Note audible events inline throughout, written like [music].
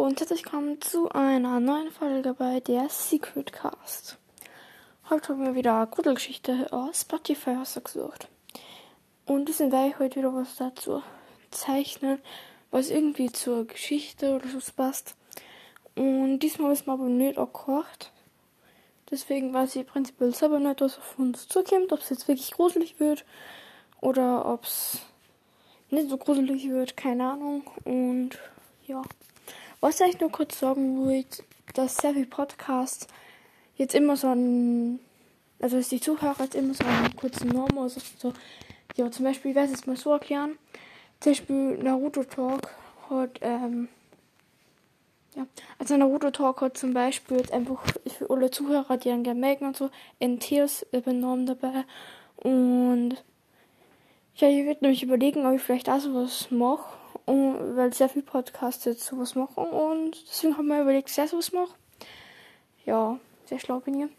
und herzlich willkommen zu einer neuen Folge bei der Secret Cast. Heute haben wir wieder eine Gruselgeschichte aus Spotify ausgesucht. Und diesem werde ich heute wieder was dazu zeichnen, was irgendwie zur Geschichte oder so passt. Und diesmal ist mir aber nicht gekocht. Deswegen weiß ich prinzipiell selber nicht, was auf uns zukommt, ob es jetzt wirklich gruselig wird oder ob es nicht so gruselig wird, keine Ahnung. Und ja. Was ich nur kurz sagen wollte, dass Servi Podcast jetzt immer so ein, also dass die Zuhörer jetzt immer so einen kurzen Namen, also so, ja, zum Beispiel, ich werde es jetzt mal so erklären. Zum Beispiel Naruto Talk hat, ähm, ja, also Naruto Talk hat zum Beispiel jetzt einfach für alle Zuhörer, die an gerne melden und so, NTs übernommen dabei. Und ja, ich würde nämlich überlegen, ob ich vielleicht auch sowas mache und, weil sehr viele Podcasts jetzt sowas machen und deswegen haben wir überlegt, sehr sowas mache. Ja, sehr schlau bin ich.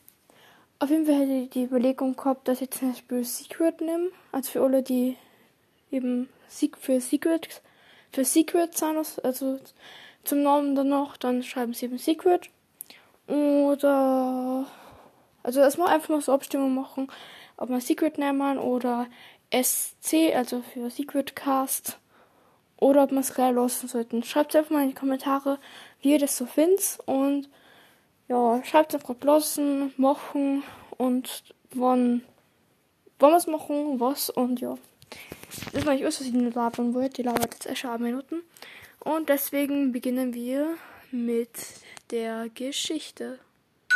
Auf jeden Fall hätte ich die Überlegung gehabt, dass ich zum Beispiel Secret nehme. Also für alle, die eben für Secret, für Secret sein, also zum Namen dann noch, dann schreiben sie eben Secret. Oder, also erstmal einfach mal so Abstimmung machen, ob man Secret nehmen oder SC, also für Secret Cast oder ob wir es gleich lassen sollten. Schreibt einfach mal in die Kommentare, wie ihr das so findet. Und ja, schreibt einfach lassen, machen und wann, wann wir es machen, was und ja. Das war nicht alles, was ich nicht labern wollte. Die labert jetzt erst schon Minuten. Und deswegen beginnen wir mit der Geschichte.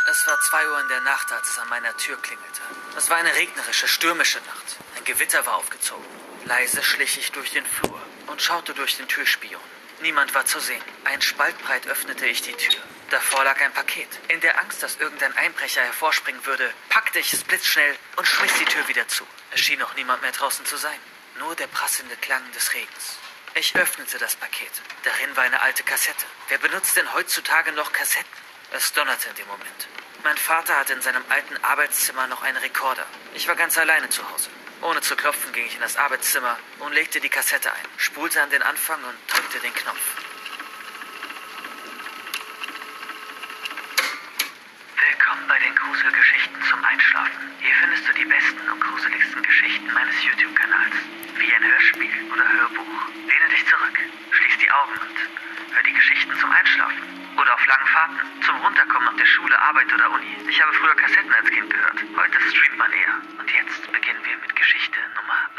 Es war zwei Uhr in der Nacht, als es an meiner Tür klingelte. Es war eine regnerische, stürmische Nacht. Ein Gewitter war aufgezogen. Leise schlich ich durch den Flur und schaute durch den Türspion. Niemand war zu sehen. Ein Spalt breit öffnete ich die Tür. Davor lag ein Paket. In der Angst, dass irgendein Einbrecher hervorspringen würde, packte ich es blitzschnell und schmiss die Tür wieder zu. Es schien auch niemand mehr draußen zu sein. Nur der prasselnde Klang des Regens. Ich öffnete das Paket. Darin war eine alte Kassette. Wer benutzt denn heutzutage noch Kassetten? Es donnerte in dem Moment. Mein Vater hatte in seinem alten Arbeitszimmer noch einen Rekorder. Ich war ganz alleine zu Hause. Ohne zu klopfen ging ich in das Arbeitszimmer und legte die Kassette ein, spulte an den Anfang und drückte den Knopf. Willkommen bei den Gruselgeschichten zum Einschlafen. Hier findest du die besten und gruseligsten Geschichten meines YouTube-Kanals. Wie ein Hörspiel oder Hörbuch. Lehne dich zurück, schließ die Augen und hör die Geschichten zum Einschlafen. Oder auf langen Fahrten, zum Runterkommen nach der Schule, Arbeit oder Uni. Ich habe früher Kassetten als Kind gehört. Heute streamt man eher. Und jetzt beginnen Nummer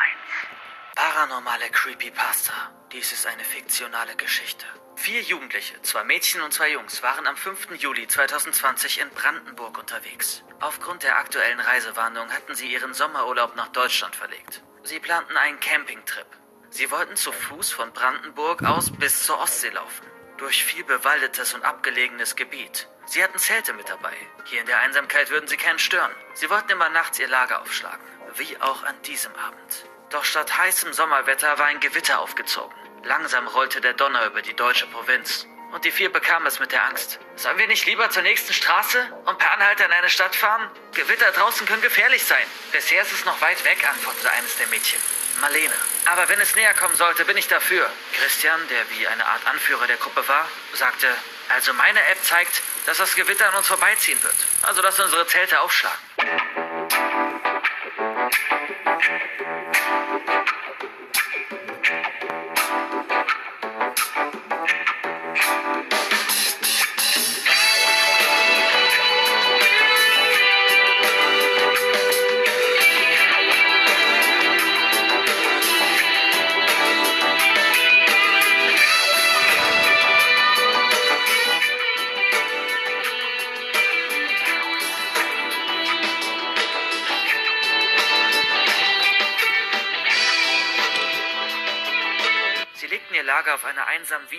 1. Paranormale Creepypasta. Dies ist eine fiktionale Geschichte. Vier Jugendliche, zwei Mädchen und zwei Jungs, waren am 5. Juli 2020 in Brandenburg unterwegs. Aufgrund der aktuellen Reisewarnung hatten sie ihren Sommerurlaub nach Deutschland verlegt. Sie planten einen Campingtrip. Sie wollten zu Fuß von Brandenburg aus bis zur Ostsee laufen durch viel bewaldetes und abgelegenes Gebiet. Sie hatten Zelte mit dabei. Hier in der Einsamkeit würden sie keinen stören. Sie wollten immer nachts ihr Lager aufschlagen, wie auch an diesem Abend. Doch statt heißem Sommerwetter war ein Gewitter aufgezogen. Langsam rollte der Donner über die deutsche Provinz. Und die vier bekamen es mit der Angst. Sollen wir nicht lieber zur nächsten Straße und per Anhalter in eine Stadt fahren? Gewitter draußen können gefährlich sein. Bisher ist es noch weit weg, antwortete eines der Mädchen. Marlene. Aber wenn es näher kommen sollte, bin ich dafür. Christian, der wie eine Art Anführer der Gruppe war, sagte, also meine App zeigt, dass das Gewitter an uns vorbeiziehen wird. Also lass unsere Zelte aufschlagen.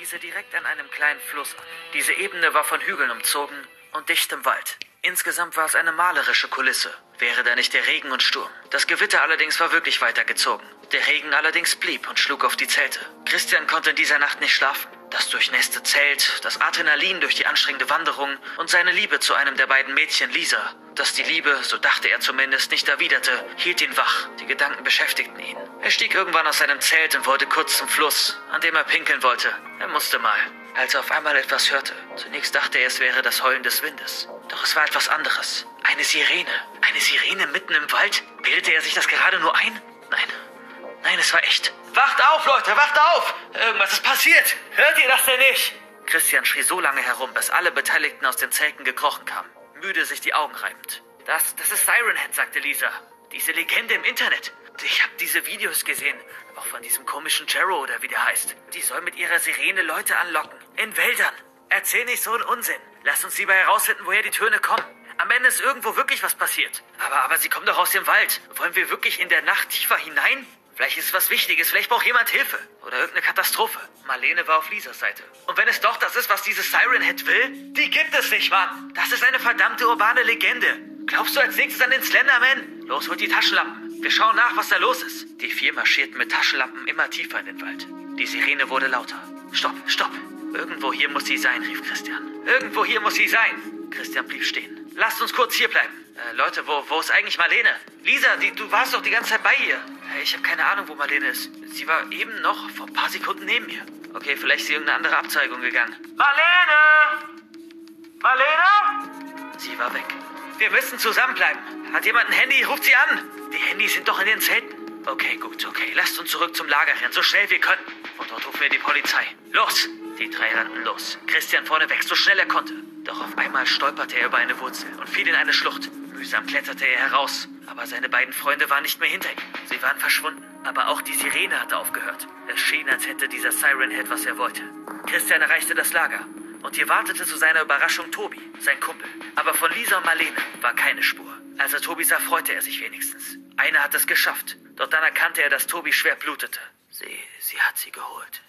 Wiese direkt an einem kleinen Fluss an. Diese Ebene war von Hügeln umzogen und dichtem Wald. Insgesamt war es eine malerische Kulisse, wäre da nicht der Regen und Sturm. Das Gewitter allerdings war wirklich weitergezogen. Der Regen allerdings blieb und schlug auf die Zelte. Christian konnte in dieser Nacht nicht schlafen. Das durchnässte Zelt, das Adrenalin durch die anstrengende Wanderung und seine Liebe zu einem der beiden Mädchen, Lisa. Dass die Liebe, so dachte er zumindest, nicht erwiderte, hielt ihn wach. Die Gedanken beschäftigten ihn. Er stieg irgendwann aus seinem Zelt und wollte kurz zum Fluss, an dem er pinkeln wollte. Er musste mal. als er auf einmal etwas hörte. Zunächst dachte er, es wäre das Heulen des Windes. Doch es war etwas anderes. Eine Sirene. Eine Sirene mitten im Wald? Bildete er sich das gerade nur ein? Nein. Nein, es war echt. Wacht auf, Leute, wacht auf! Irgendwas ist passiert! Hört ihr das denn nicht? Christian schrie so lange herum, bis alle Beteiligten aus den Zelten gekrochen kamen, müde sich die Augen reibend. Das, das ist Siren Head, sagte Lisa. Diese Legende im Internet. Ich habe diese Videos gesehen, auch von diesem komischen Jero oder wie der heißt. Die soll mit ihrer Sirene Leute anlocken. In Wäldern. Erzähl nicht so einen Unsinn. Lass uns lieber herausfinden, woher die Töne kommen. Am Ende ist irgendwo wirklich was passiert. Aber, aber sie kommen doch aus dem Wald. Wollen wir wirklich in der Nacht tiefer hinein? Vielleicht ist was Wichtiges, vielleicht braucht jemand Hilfe. Oder irgendeine Katastrophe. Marlene war auf Lisas Seite. Und wenn es doch das ist, was dieses Siren Head will, die gibt es nicht, Mann. Das ist eine verdammte urbane Legende. Glaubst du als nächstes an den Slenderman? Los, holt die Taschenlampen. Wir schauen nach, was da los ist. Die vier marschierten mit Taschenlampen immer tiefer in den Wald. Die Sirene wurde lauter. Stopp, stopp. Irgendwo hier muss sie sein, rief Christian. Irgendwo hier muss sie sein. Christian blieb stehen. Lasst uns kurz hier bleiben. Äh, Leute, wo, wo ist eigentlich Marlene? Lisa, die, du warst doch die ganze Zeit bei ihr. Ich habe keine Ahnung, wo Marlene ist. Sie war eben noch vor ein paar Sekunden neben mir. Okay, vielleicht ist sie irgendeine andere Abzweigung gegangen. Marlene! Marlene? Sie war weg. Wir müssen zusammenbleiben. Hat jemand ein Handy? Ruft sie an. Die Handys sind doch in den Zelten. Okay, gut, okay. Lasst uns zurück zum Lager rennen, so schnell wir können. Und dort rufen wir die Polizei. Los! Die drei rannten los. Christian vorne weg, so schnell er konnte. Doch auf einmal stolperte er über eine Wurzel und fiel in eine Schlucht. Mühsam kletterte er heraus, aber seine beiden Freunde waren nicht mehr hinter ihm. Sie waren verschwunden. Aber auch die Sirene hatte aufgehört. Es schien, als hätte dieser Siren Head, was er wollte. Christian erreichte das Lager. Und hier wartete zu seiner Überraschung Tobi, sein Kumpel. Aber von Lisa und Marlene war keine Spur. Als er Tobi sah, freute er sich wenigstens. Einer hat es geschafft. Doch dann erkannte er, dass Tobi schwer blutete. Sie, sie hat sie geholt.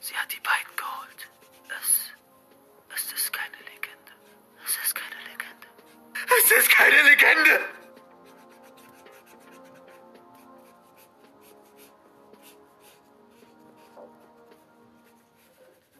Sie hat die beiden geholt. Es, Es ist keine Legende!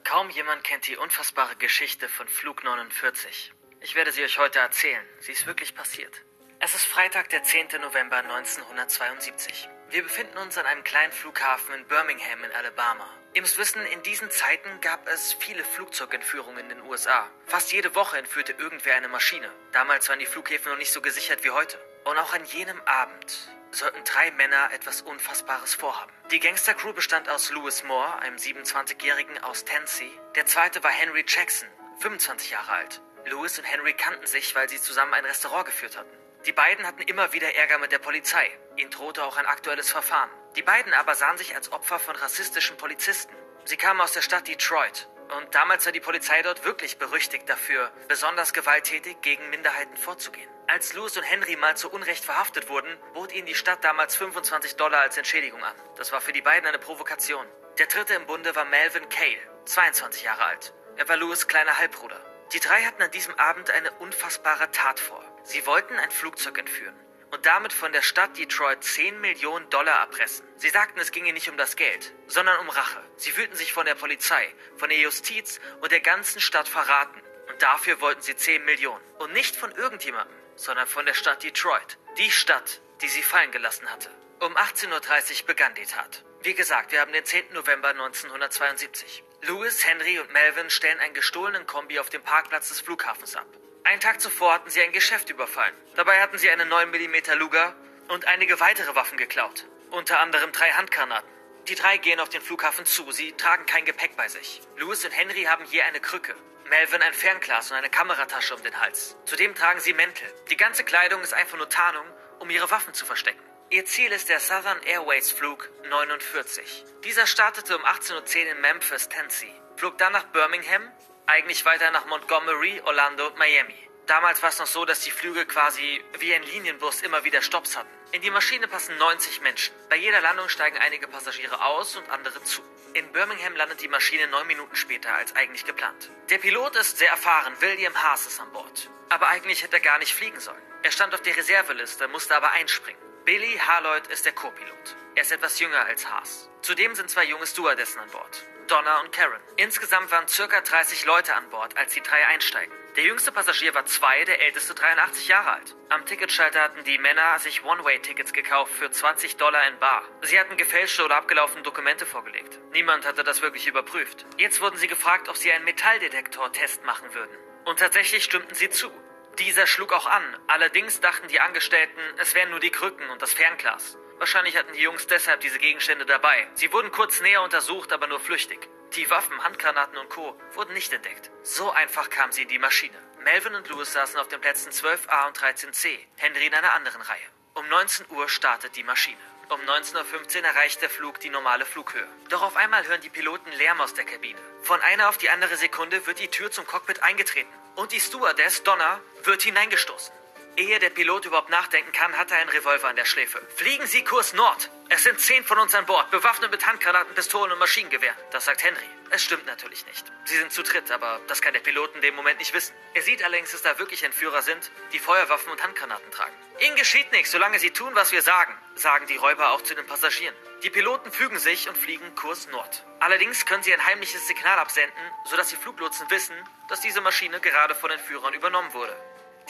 Kaum jemand kennt die unfassbare Geschichte von Flug 49. Ich werde sie euch heute erzählen. Sie ist wirklich passiert. Es ist Freitag, der 10. November 1972. Wir befinden uns an einem kleinen Flughafen in Birmingham in Alabama. Ihr müsst wissen, in diesen Zeiten gab es viele Flugzeugentführungen in den USA. Fast jede Woche entführte irgendwer eine Maschine. Damals waren die Flughäfen noch nicht so gesichert wie heute. Und auch an jenem Abend sollten drei Männer etwas Unfassbares vorhaben. Die Gangstercrew bestand aus Louis Moore, einem 27-Jährigen aus Tennessee. Der zweite war Henry Jackson, 25 Jahre alt. Louis und Henry kannten sich, weil sie zusammen ein Restaurant geführt hatten. Die beiden hatten immer wieder Ärger mit der Polizei. Ihnen drohte auch ein aktuelles Verfahren. Die beiden aber sahen sich als Opfer von rassistischen Polizisten. Sie kamen aus der Stadt Detroit. Und damals war die Polizei dort wirklich berüchtigt dafür, besonders gewalttätig gegen Minderheiten vorzugehen. Als Louis und Henry mal zu Unrecht verhaftet wurden, bot ihnen die Stadt damals 25 Dollar als Entschädigung an. Das war für die beiden eine Provokation. Der dritte im Bunde war Melvin Cale, 22 Jahre alt. Er war Louis' kleiner Halbbruder. Die drei hatten an diesem Abend eine unfassbare Tat vor. Sie wollten ein Flugzeug entführen und damit von der Stadt Detroit 10 Millionen Dollar erpressen. Sie sagten, es ginge nicht um das Geld, sondern um Rache. Sie fühlten sich von der Polizei, von der Justiz und der ganzen Stadt verraten. Und dafür wollten sie 10 Millionen. Und nicht von irgendjemandem, sondern von der Stadt Detroit. Die Stadt, die sie fallen gelassen hatte. Um 18.30 Uhr begann die Tat. Wie gesagt, wir haben den 10. November 1972. Louis, Henry und Melvin stellen einen gestohlenen Kombi auf dem Parkplatz des Flughafens ab. Einen Tag zuvor hatten sie ein Geschäft überfallen. Dabei hatten sie eine 9 mm Luger und einige weitere Waffen geklaut. Unter anderem drei Handgranaten. Die drei gehen auf den Flughafen zu. Sie tragen kein Gepäck bei sich. Louis und Henry haben je eine Krücke. Melvin ein Fernglas und eine Kameratasche um den Hals. Zudem tragen sie Mäntel. Die ganze Kleidung ist einfach nur Tarnung, um ihre Waffen zu verstecken. Ihr Ziel ist der Southern Airways Flug 49. Dieser startete um 18.10 Uhr in Memphis, Tennessee, flog dann nach Birmingham, eigentlich weiter nach Montgomery, Orlando Miami. Damals war es noch so, dass die Flüge quasi wie ein Linienbus immer wieder Stopps hatten. In die Maschine passen 90 Menschen. Bei jeder Landung steigen einige Passagiere aus und andere zu. In Birmingham landet die Maschine neun Minuten später als eigentlich geplant. Der Pilot ist sehr erfahren, William Haas ist an Bord. Aber eigentlich hätte er gar nicht fliegen sollen. Er stand auf der Reserveliste, musste aber einspringen. Billy Harloyd ist der Co-Pilot. Er ist etwas jünger als Haas. Zudem sind zwei junge Stewardessen an Bord. Donna und Karen. Insgesamt waren circa 30 Leute an Bord, als die drei einsteigen. Der jüngste Passagier war zwei, der älteste 83 Jahre alt. Am Ticketschalter hatten die Männer sich One-Way-Tickets gekauft für 20 Dollar in Bar. Sie hatten gefälschte oder abgelaufene Dokumente vorgelegt. Niemand hatte das wirklich überprüft. Jetzt wurden sie gefragt, ob sie einen Metalldetektor-Test machen würden. Und tatsächlich stimmten sie zu. Dieser schlug auch an. Allerdings dachten die Angestellten, es wären nur die Krücken und das Fernglas. Wahrscheinlich hatten die Jungs deshalb diese Gegenstände dabei. Sie wurden kurz näher untersucht, aber nur flüchtig. Die Waffen, Handgranaten und Co. wurden nicht entdeckt. So einfach kam sie in die Maschine. Melvin und Louis saßen auf den Plätzen 12a und 13c, Henry in einer anderen Reihe. Um 19 Uhr startet die Maschine. Um 19.15 Uhr erreicht der Flug die normale Flughöhe. Doch auf einmal hören die Piloten Lärm aus der Kabine. Von einer auf die andere Sekunde wird die Tür zum Cockpit eingetreten und die Stewardess, Donna, wird hineingestoßen. Ehe der Pilot überhaupt nachdenken kann, hat er einen Revolver an der Schläfe. Fliegen Sie Kurs Nord. Es sind zehn von uns an Bord, bewaffnet mit Handgranaten, Pistolen und Maschinengewehren. Das sagt Henry. Es stimmt natürlich nicht. Sie sind zu dritt, aber das kann der Pilot in dem Moment nicht wissen. Er sieht allerdings, dass da wirklich Entführer sind, die Feuerwaffen und Handgranaten tragen. Ihnen geschieht nichts, solange Sie tun, was wir sagen, sagen die Räuber auch zu den Passagieren. Die Piloten fügen sich und fliegen Kurs Nord. Allerdings können sie ein heimliches Signal absenden, sodass die Fluglotsen wissen, dass diese Maschine gerade von den Führern übernommen wurde.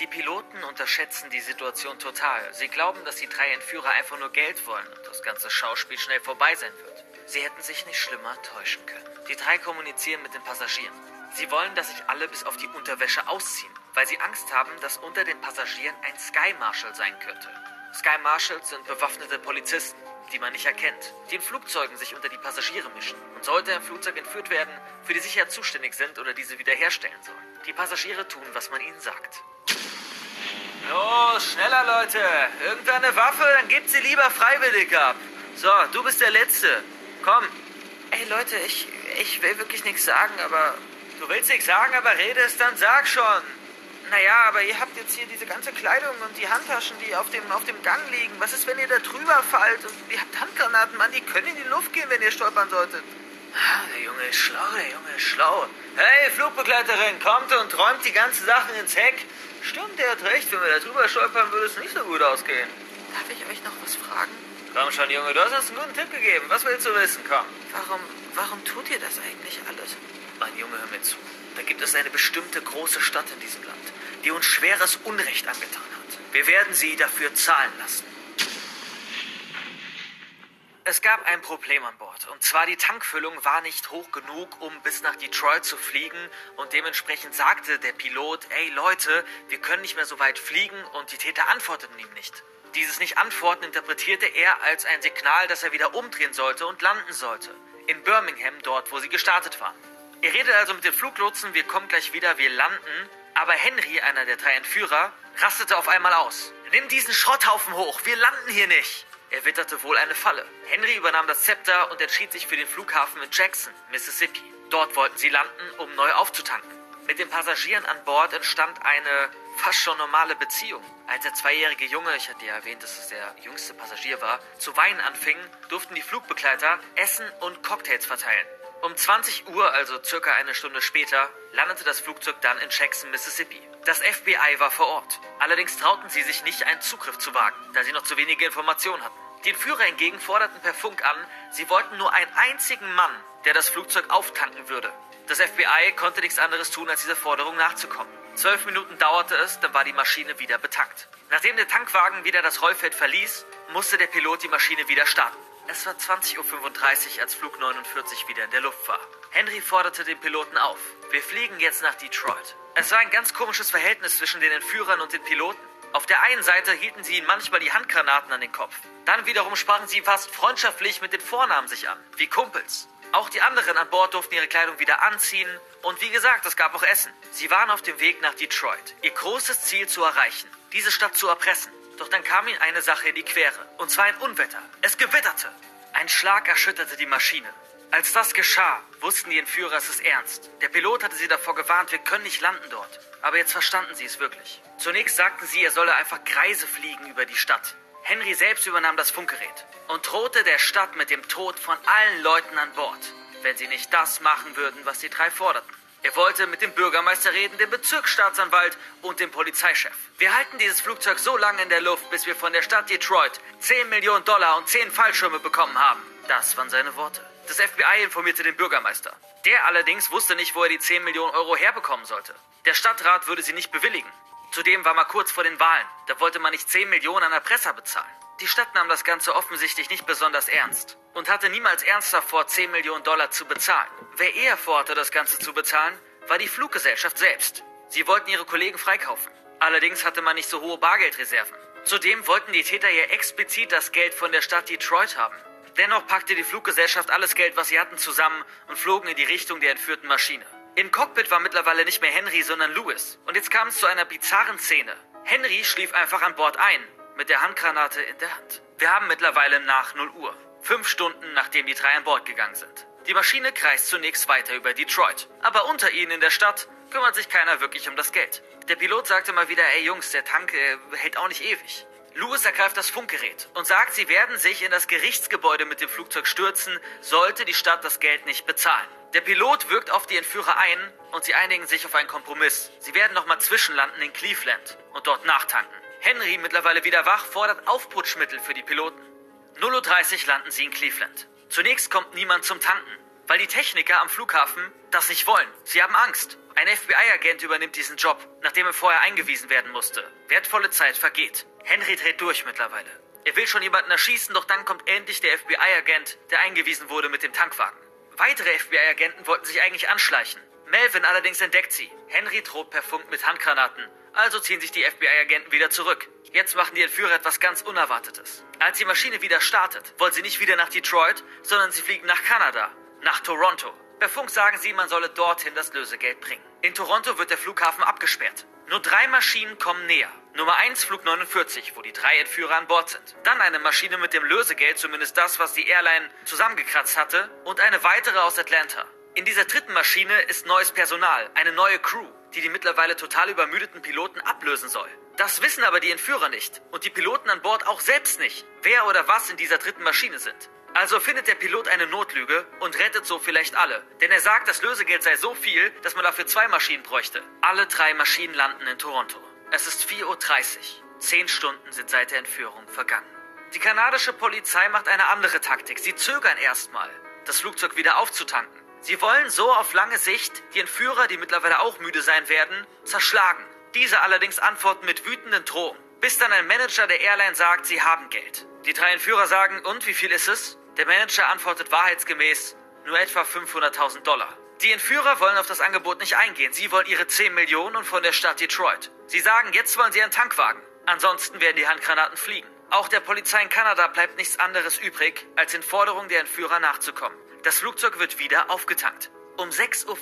Die Piloten unterschätzen die Situation total. Sie glauben, dass die drei Entführer einfach nur Geld wollen und das ganze Schauspiel schnell vorbei sein wird. Sie hätten sich nicht schlimmer täuschen können. Die drei kommunizieren mit den Passagieren. Sie wollen, dass sich alle bis auf die Unterwäsche ausziehen, weil sie Angst haben, dass unter den Passagieren ein Sky Marshal sein könnte. Sky Marshals sind bewaffnete Polizisten, die man nicht erkennt, die in Flugzeugen sich unter die Passagiere mischen und sollte ein Flugzeug entführt werden, für die Sicherheit zuständig sind oder diese wiederherstellen sollen. Die Passagiere tun, was man ihnen sagt. Los, schneller, Leute. Irgendeine Waffe, dann gebt sie lieber freiwillig ab. So, du bist der Letzte. Komm. Ey, Leute, ich, ich will wirklich nichts sagen, aber... Du willst nichts sagen, aber redest, dann sag schon. Naja, aber ihr habt jetzt hier diese ganze Kleidung und die Handtaschen, die auf dem, auf dem Gang liegen. Was ist, wenn ihr da drüber fallt? Und ihr habt Handgranaten, Mann, die können in die Luft gehen, wenn ihr stolpern solltet. Ah, der Junge ist schlau, der Junge ist schlau. Hey, Flugbegleiterin, kommt und räumt die ganzen Sachen ins Heck. Stimmt, der hat recht. Wenn wir da drüber stolpern, würde es nicht so gut ausgehen. Darf ich euch noch was fragen? Komm schon, Junge, du hast uns einen guten Tipp gegeben. Was willst du wissen? Komm. Warum, warum tut ihr das eigentlich alles? Mein Junge, hör mir zu. Da gibt es eine bestimmte große Stadt in diesem Land, die uns schweres Unrecht angetan hat. Wir werden sie dafür zahlen lassen. Es gab ein Problem an Bord. Und zwar die Tankfüllung war nicht hoch genug, um bis nach Detroit zu fliegen. Und dementsprechend sagte der Pilot, ey Leute, wir können nicht mehr so weit fliegen. Und die Täter antworteten ihm nicht. Dieses Nicht-Antworten interpretierte er als ein Signal, dass er wieder umdrehen sollte und landen sollte. In Birmingham, dort, wo sie gestartet waren. Er redet also mit den Fluglotsen, wir kommen gleich wieder, wir landen. Aber Henry, einer der drei Entführer, rastete auf einmal aus. Nimm diesen Schrotthaufen hoch, wir landen hier nicht. Er witterte wohl eine Falle. Henry übernahm das Zepter und entschied sich für den Flughafen in Jackson, Mississippi. Dort wollten sie landen, um neu aufzutanken. Mit den Passagieren an Bord entstand eine fast schon normale Beziehung. Als der zweijährige Junge, ich hatte ja erwähnt, dass es der jüngste Passagier war, zu weinen anfing, durften die Flugbegleiter Essen und Cocktails verteilen. Um 20 Uhr, also circa eine Stunde später, landete das Flugzeug dann in Jackson, Mississippi. Das FBI war vor Ort. Allerdings trauten sie sich nicht, einen Zugriff zu wagen, da sie noch zu wenige Informationen hatten. Die Entführer hingegen forderten per Funk an, sie wollten nur einen einzigen Mann, der das Flugzeug auftanken würde. Das FBI konnte nichts anderes tun, als dieser Forderung nachzukommen. Zwölf Minuten dauerte es, dann war die Maschine wieder betankt. Nachdem der Tankwagen wieder das Rollfeld verließ, musste der Pilot die Maschine wieder starten. Es war 20.35 Uhr, als Flug 49 wieder in der Luft war. Henry forderte den Piloten auf. Wir fliegen jetzt nach Detroit. Es war ein ganz komisches Verhältnis zwischen den Entführern und den Piloten. Auf der einen Seite hielten sie ihnen manchmal die Handgranaten an den Kopf. Dann wiederum sprachen sie fast freundschaftlich mit den Vornamen sich an, wie Kumpels. Auch die anderen an Bord durften ihre Kleidung wieder anziehen. Und wie gesagt, es gab auch Essen. Sie waren auf dem Weg nach Detroit, ihr großes Ziel zu erreichen, diese Stadt zu erpressen. Doch dann kam ihnen eine Sache in die Quere. Und zwar ein Unwetter. Es gewitterte. Ein Schlag erschütterte die Maschine. Als das geschah, wussten die Entführer, es ist ernst. Der Pilot hatte sie davor gewarnt, wir können nicht landen dort. Aber jetzt verstanden sie es wirklich. Zunächst sagten sie, er solle einfach Kreise fliegen über die Stadt. Henry selbst übernahm das Funkgerät und drohte der Stadt mit dem Tod von allen Leuten an Bord, wenn sie nicht das machen würden, was die drei forderten. Er wollte mit dem Bürgermeister reden, dem Bezirksstaatsanwalt und dem Polizeichef. Wir halten dieses Flugzeug so lange in der Luft, bis wir von der Stadt Detroit 10 Millionen Dollar und 10 Fallschirme bekommen haben. Das waren seine Worte. Das FBI informierte den Bürgermeister. Der allerdings wusste nicht, wo er die 10 Millionen Euro herbekommen sollte. Der Stadtrat würde sie nicht bewilligen. Zudem war man kurz vor den Wahlen. Da wollte man nicht 10 Millionen an Erpresser bezahlen. Die Stadt nahm das Ganze offensichtlich nicht besonders ernst und hatte niemals ernsthaft vor, 10 Millionen Dollar zu bezahlen. Wer eher vorhatte, das Ganze zu bezahlen, war die Fluggesellschaft selbst. Sie wollten ihre Kollegen freikaufen. Allerdings hatte man nicht so hohe Bargeldreserven. Zudem wollten die Täter ja explizit das Geld von der Stadt Detroit haben. Dennoch packte die Fluggesellschaft alles Geld, was sie hatten, zusammen und flogen in die Richtung der entführten Maschine. Im Cockpit war mittlerweile nicht mehr Henry, sondern Louis. Und jetzt kam es zu einer bizarren Szene. Henry schlief einfach an Bord ein, mit der Handgranate in der Hand. Wir haben mittlerweile nach 0 Uhr. Fünf Stunden, nachdem die drei an Bord gegangen sind. Die Maschine kreist zunächst weiter über Detroit. Aber unter ihnen in der Stadt kümmert sich keiner wirklich um das Geld. Der Pilot sagte mal wieder, ey Jungs, der Tank äh, hält auch nicht ewig. Lewis ergreift das Funkgerät und sagt, sie werden sich in das Gerichtsgebäude mit dem Flugzeug stürzen, sollte die Stadt das Geld nicht bezahlen. Der Pilot wirkt auf die Entführer ein und sie einigen sich auf einen Kompromiss. Sie werden nochmal zwischenlanden in Cleveland und dort nachtanken. Henry, mittlerweile wieder wach, fordert Aufputschmittel für die Piloten. 0.30 Uhr landen sie in Cleveland. Zunächst kommt niemand zum Tanken, weil die Techniker am Flughafen das nicht wollen. Sie haben Angst. Ein FBI-Agent übernimmt diesen Job, nachdem er vorher eingewiesen werden musste. Wertvolle Zeit vergeht. Henry dreht durch mittlerweile. Er will schon jemanden erschießen, doch dann kommt endlich der FBI-Agent, der eingewiesen wurde mit dem Tankwagen. Weitere FBI-Agenten wollten sich eigentlich anschleichen. Melvin allerdings entdeckt sie. Henry droht per Funk mit Handgranaten. Also ziehen sich die FBI-Agenten wieder zurück. Jetzt machen die Entführer etwas ganz Unerwartetes. Als die Maschine wieder startet, wollen sie nicht wieder nach Detroit, sondern sie fliegen nach Kanada, nach Toronto. Per Funk sagen sie, man solle dorthin das Lösegeld bringen. In Toronto wird der Flughafen abgesperrt. Nur drei Maschinen kommen näher. Nummer 1 Flug 49, wo die drei Entführer an Bord sind. Dann eine Maschine mit dem Lösegeld, zumindest das, was die Airline zusammengekratzt hatte. Und eine weitere aus Atlanta. In dieser dritten Maschine ist neues Personal, eine neue Crew, die die mittlerweile total übermüdeten Piloten ablösen soll. Das wissen aber die Entführer nicht und die Piloten an Bord auch selbst nicht, wer oder was in dieser dritten Maschine sind. Also findet der Pilot eine Notlüge und rettet so vielleicht alle. Denn er sagt, das Lösegeld sei so viel, dass man dafür zwei Maschinen bräuchte. Alle drei Maschinen landen in Toronto. Es ist 4.30 Uhr. Zehn Stunden sind seit der Entführung vergangen. Die kanadische Polizei macht eine andere Taktik. Sie zögern erstmal, das Flugzeug wieder aufzutanken. Sie wollen so auf lange Sicht die Entführer, die mittlerweile auch müde sein werden, zerschlagen. Diese allerdings antworten mit wütenden Drohungen, bis dann ein Manager der Airline sagt, sie haben Geld. Die drei Entführer sagen, und wie viel ist es? Der Manager antwortet wahrheitsgemäß, nur etwa 500.000 Dollar. Die Entführer wollen auf das Angebot nicht eingehen. Sie wollen ihre 10 Millionen und von der Stadt Detroit. Sie sagen, jetzt wollen sie einen Tankwagen. Ansonsten werden die Handgranaten fliegen. Auch der Polizei in Kanada bleibt nichts anderes übrig, als den Forderungen der Entführer nachzukommen. Das Flugzeug wird wieder aufgetankt. Um 6.15 Uhr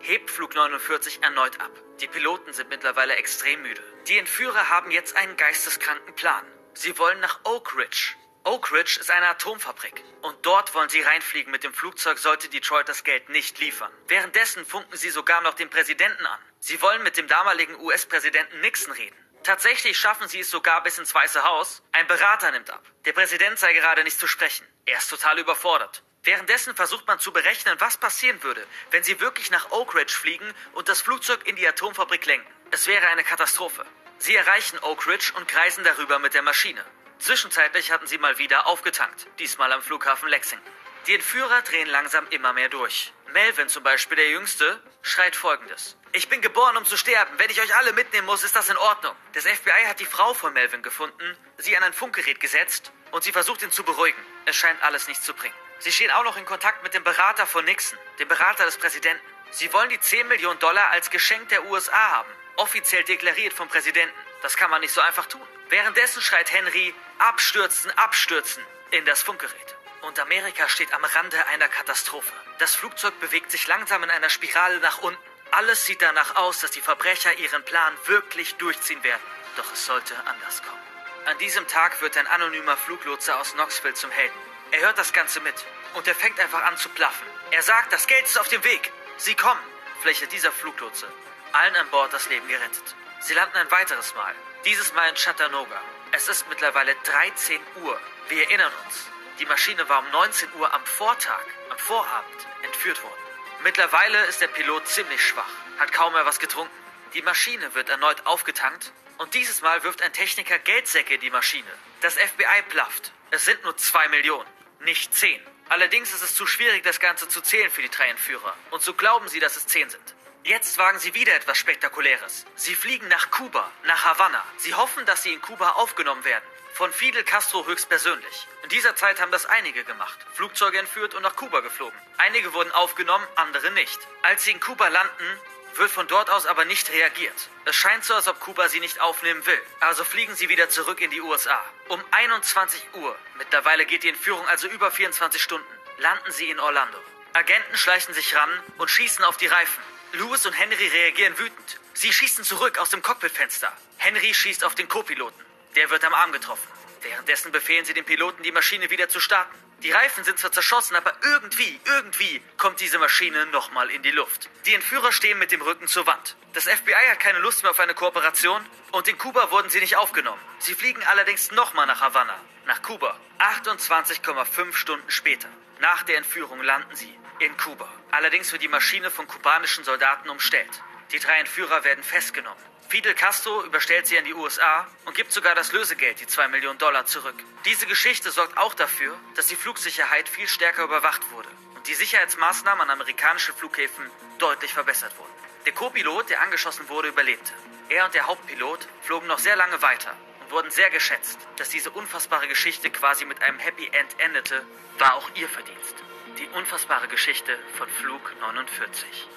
hebt Flug 49 erneut ab. Die Piloten sind mittlerweile extrem müde. Die Entführer haben jetzt einen geisteskranken Plan. Sie wollen nach Oak Ridge, Oak Ridge ist eine Atomfabrik. Und dort wollen sie reinfliegen mit dem Flugzeug, sollte Detroit das Geld nicht liefern. Währenddessen funken sie sogar noch den Präsidenten an. Sie wollen mit dem damaligen US-Präsidenten Nixon reden. Tatsächlich schaffen sie es sogar bis ins Weiße Haus. Ein Berater nimmt ab. Der Präsident sei gerade nicht zu sprechen. Er ist total überfordert. Währenddessen versucht man zu berechnen, was passieren würde, wenn sie wirklich nach Oak Ridge fliegen und das Flugzeug in die Atomfabrik lenken. Es wäre eine Katastrophe. Sie erreichen Oak Ridge und kreisen darüber mit der Maschine. Zwischenzeitlich hatten sie mal wieder aufgetankt, diesmal am Flughafen Lexington. Die Entführer drehen langsam immer mehr durch. Melvin zum Beispiel, der Jüngste, schreit folgendes. Ich bin geboren, um zu sterben. Wenn ich euch alle mitnehmen muss, ist das in Ordnung. Das FBI hat die Frau von Melvin gefunden, sie an ein Funkgerät gesetzt und sie versucht ihn zu beruhigen. Es scheint alles nichts zu bringen. Sie stehen auch noch in Kontakt mit dem Berater von Nixon, dem Berater des Präsidenten. Sie wollen die 10 Millionen Dollar als Geschenk der USA haben, offiziell deklariert vom Präsidenten. Das kann man nicht so einfach tun. Währenddessen schreit Henry, abstürzen, abstürzen, in das Funkgerät. Und Amerika steht am Rande einer Katastrophe. Das Flugzeug bewegt sich langsam in einer Spirale nach unten. Alles sieht danach aus, dass die Verbrecher ihren Plan wirklich durchziehen werden. Doch es sollte anders kommen. An diesem Tag wird ein anonymer Fluglotse aus Knoxville zum Helden. Er hört das Ganze mit und er fängt einfach an zu plaffen. Er sagt, das Geld ist auf dem Weg. Sie kommen. Fläche dieser Fluglotse. Allen an Bord das Leben gerettet. Sie landen ein weiteres Mal. Dieses Mal in Chattanooga. Es ist mittlerweile 13 Uhr. Wir erinnern uns. Die Maschine war um 19 Uhr am Vortag, am Vorabend, entführt worden. Mittlerweile ist der Pilot ziemlich schwach, hat kaum mehr was getrunken. Die Maschine wird erneut aufgetankt und dieses Mal wirft ein Techniker Geldsäcke in die Maschine. Das FBI plafft. Es sind nur zwei Millionen, nicht zehn. Allerdings ist es zu schwierig, das Ganze zu zählen für die drei Entführer. Und so glauben sie, dass es zehn sind. Jetzt wagen sie wieder etwas Spektakuläres. Sie fliegen nach Kuba, nach Havanna. Sie hoffen, dass sie in Kuba aufgenommen werden. Von Fidel Castro höchstpersönlich. In dieser Zeit haben das einige gemacht. Flugzeuge entführt und nach Kuba geflogen. Einige wurden aufgenommen, andere nicht. Als sie in Kuba landen, wird von dort aus aber nicht reagiert. Es scheint so, als ob Kuba sie nicht aufnehmen will. Also fliegen sie wieder zurück in die USA. Um 21 Uhr, mittlerweile geht die Entführung also über 24 Stunden, landen sie in Orlando. Agenten schleichen sich ran und schießen auf die Reifen. Louis und Henry reagieren wütend. Sie schießen zurück aus dem Cockpitfenster. Henry schießt auf den Co-Piloten. Der wird am Arm getroffen. Währenddessen befehlen sie den Piloten, die Maschine wieder zu starten. Die Reifen sind zwar zerschossen, aber irgendwie, irgendwie kommt diese Maschine nochmal in die Luft. Die Entführer stehen mit dem Rücken zur Wand. Das FBI hat keine Lust mehr auf eine Kooperation und in Kuba wurden sie nicht aufgenommen. Sie fliegen allerdings nochmal nach Havanna, nach Kuba. 28,5 Stunden später, nach der Entführung, landen sie in Kuba. Allerdings wird die Maschine von kubanischen Soldaten umstellt. Die drei Entführer werden festgenommen. Fidel Castro überstellt sie an die USA und gibt sogar das Lösegeld, die 2 Millionen Dollar, zurück. Diese Geschichte sorgt auch dafür, dass die Flugsicherheit viel stärker überwacht wurde und die Sicherheitsmaßnahmen an amerikanischen Flughäfen deutlich verbessert wurden. Der Co-Pilot, der angeschossen wurde, überlebte. Er und der Hauptpilot flogen noch sehr lange weiter und wurden sehr geschätzt. Dass diese unfassbare Geschichte quasi mit einem Happy End endete, war auch ihr Verdienst. Die unfassbare Geschichte von Flug 49.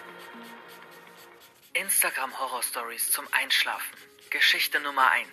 Instagram Horror Stories zum Einschlafen. Geschichte Nummer 1.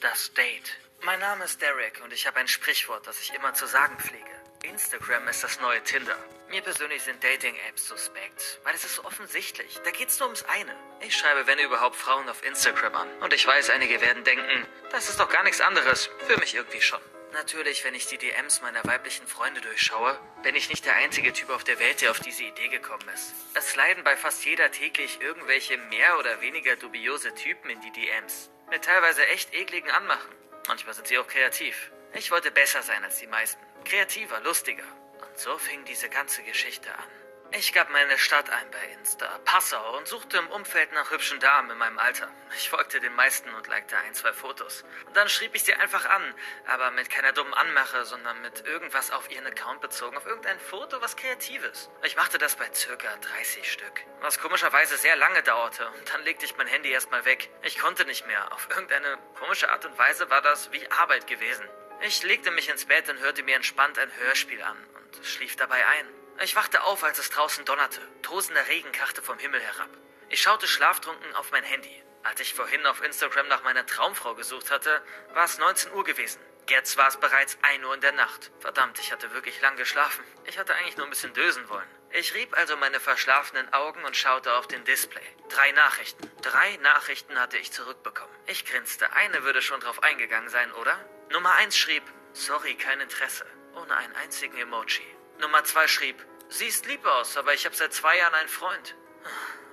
Das Date. Mein Name ist Derek und ich habe ein Sprichwort, das ich immer zu sagen pflege. Instagram ist das neue Tinder. Mir persönlich sind Dating-Apps suspekt, weil es ist so offensichtlich. Da geht's nur ums eine. Ich schreibe, wenn überhaupt, Frauen auf Instagram an. Und ich weiß, einige werden denken, das ist doch gar nichts anderes. Für mich irgendwie schon. Natürlich, wenn ich die DMs meiner weiblichen Freunde durchschaue, bin ich nicht der einzige Typ auf der Welt, der auf diese Idee gekommen ist. Es leiden bei fast jeder täglich irgendwelche mehr oder weniger dubiose Typen in die DMs. Mit teilweise echt ekligen Anmachen. Manchmal sind sie auch kreativ. Ich wollte besser sein als die meisten. Kreativer, lustiger. Und so fing diese ganze Geschichte an. Ich gab meine Stadt ein bei Insta, Passau, und suchte im Umfeld nach hübschen Damen in meinem Alter. Ich folgte den meisten und likte ein, zwei Fotos. Und dann schrieb ich sie einfach an, aber mit keiner dummen Anmache, sondern mit irgendwas auf ihren Account bezogen, auf irgendein Foto, was Kreatives. Ich machte das bei circa 30 Stück, was komischerweise sehr lange dauerte. Und dann legte ich mein Handy erstmal weg. Ich konnte nicht mehr. Auf irgendeine komische Art und Weise war das wie Arbeit gewesen. Ich legte mich ins Bett und hörte mir entspannt ein Hörspiel an und schlief dabei ein. Ich wachte auf, als es draußen donnerte. Tosender Regen krachte vom Himmel herab. Ich schaute schlaftrunken auf mein Handy. Als ich vorhin auf Instagram nach meiner Traumfrau gesucht hatte, war es 19 Uhr gewesen. Jetzt war es bereits 1 Uhr in der Nacht. Verdammt, ich hatte wirklich lang geschlafen. Ich hatte eigentlich nur ein bisschen dösen wollen. Ich rieb also meine verschlafenen Augen und schaute auf den Display. Drei Nachrichten. Drei Nachrichten hatte ich zurückbekommen. Ich grinste. Eine würde schon drauf eingegangen sein, oder? Nummer 1 schrieb, sorry, kein Interesse. Ohne einen einzigen Emoji. Nummer 2 schrieb, siehst lieb aus, aber ich habe seit zwei Jahren einen Freund.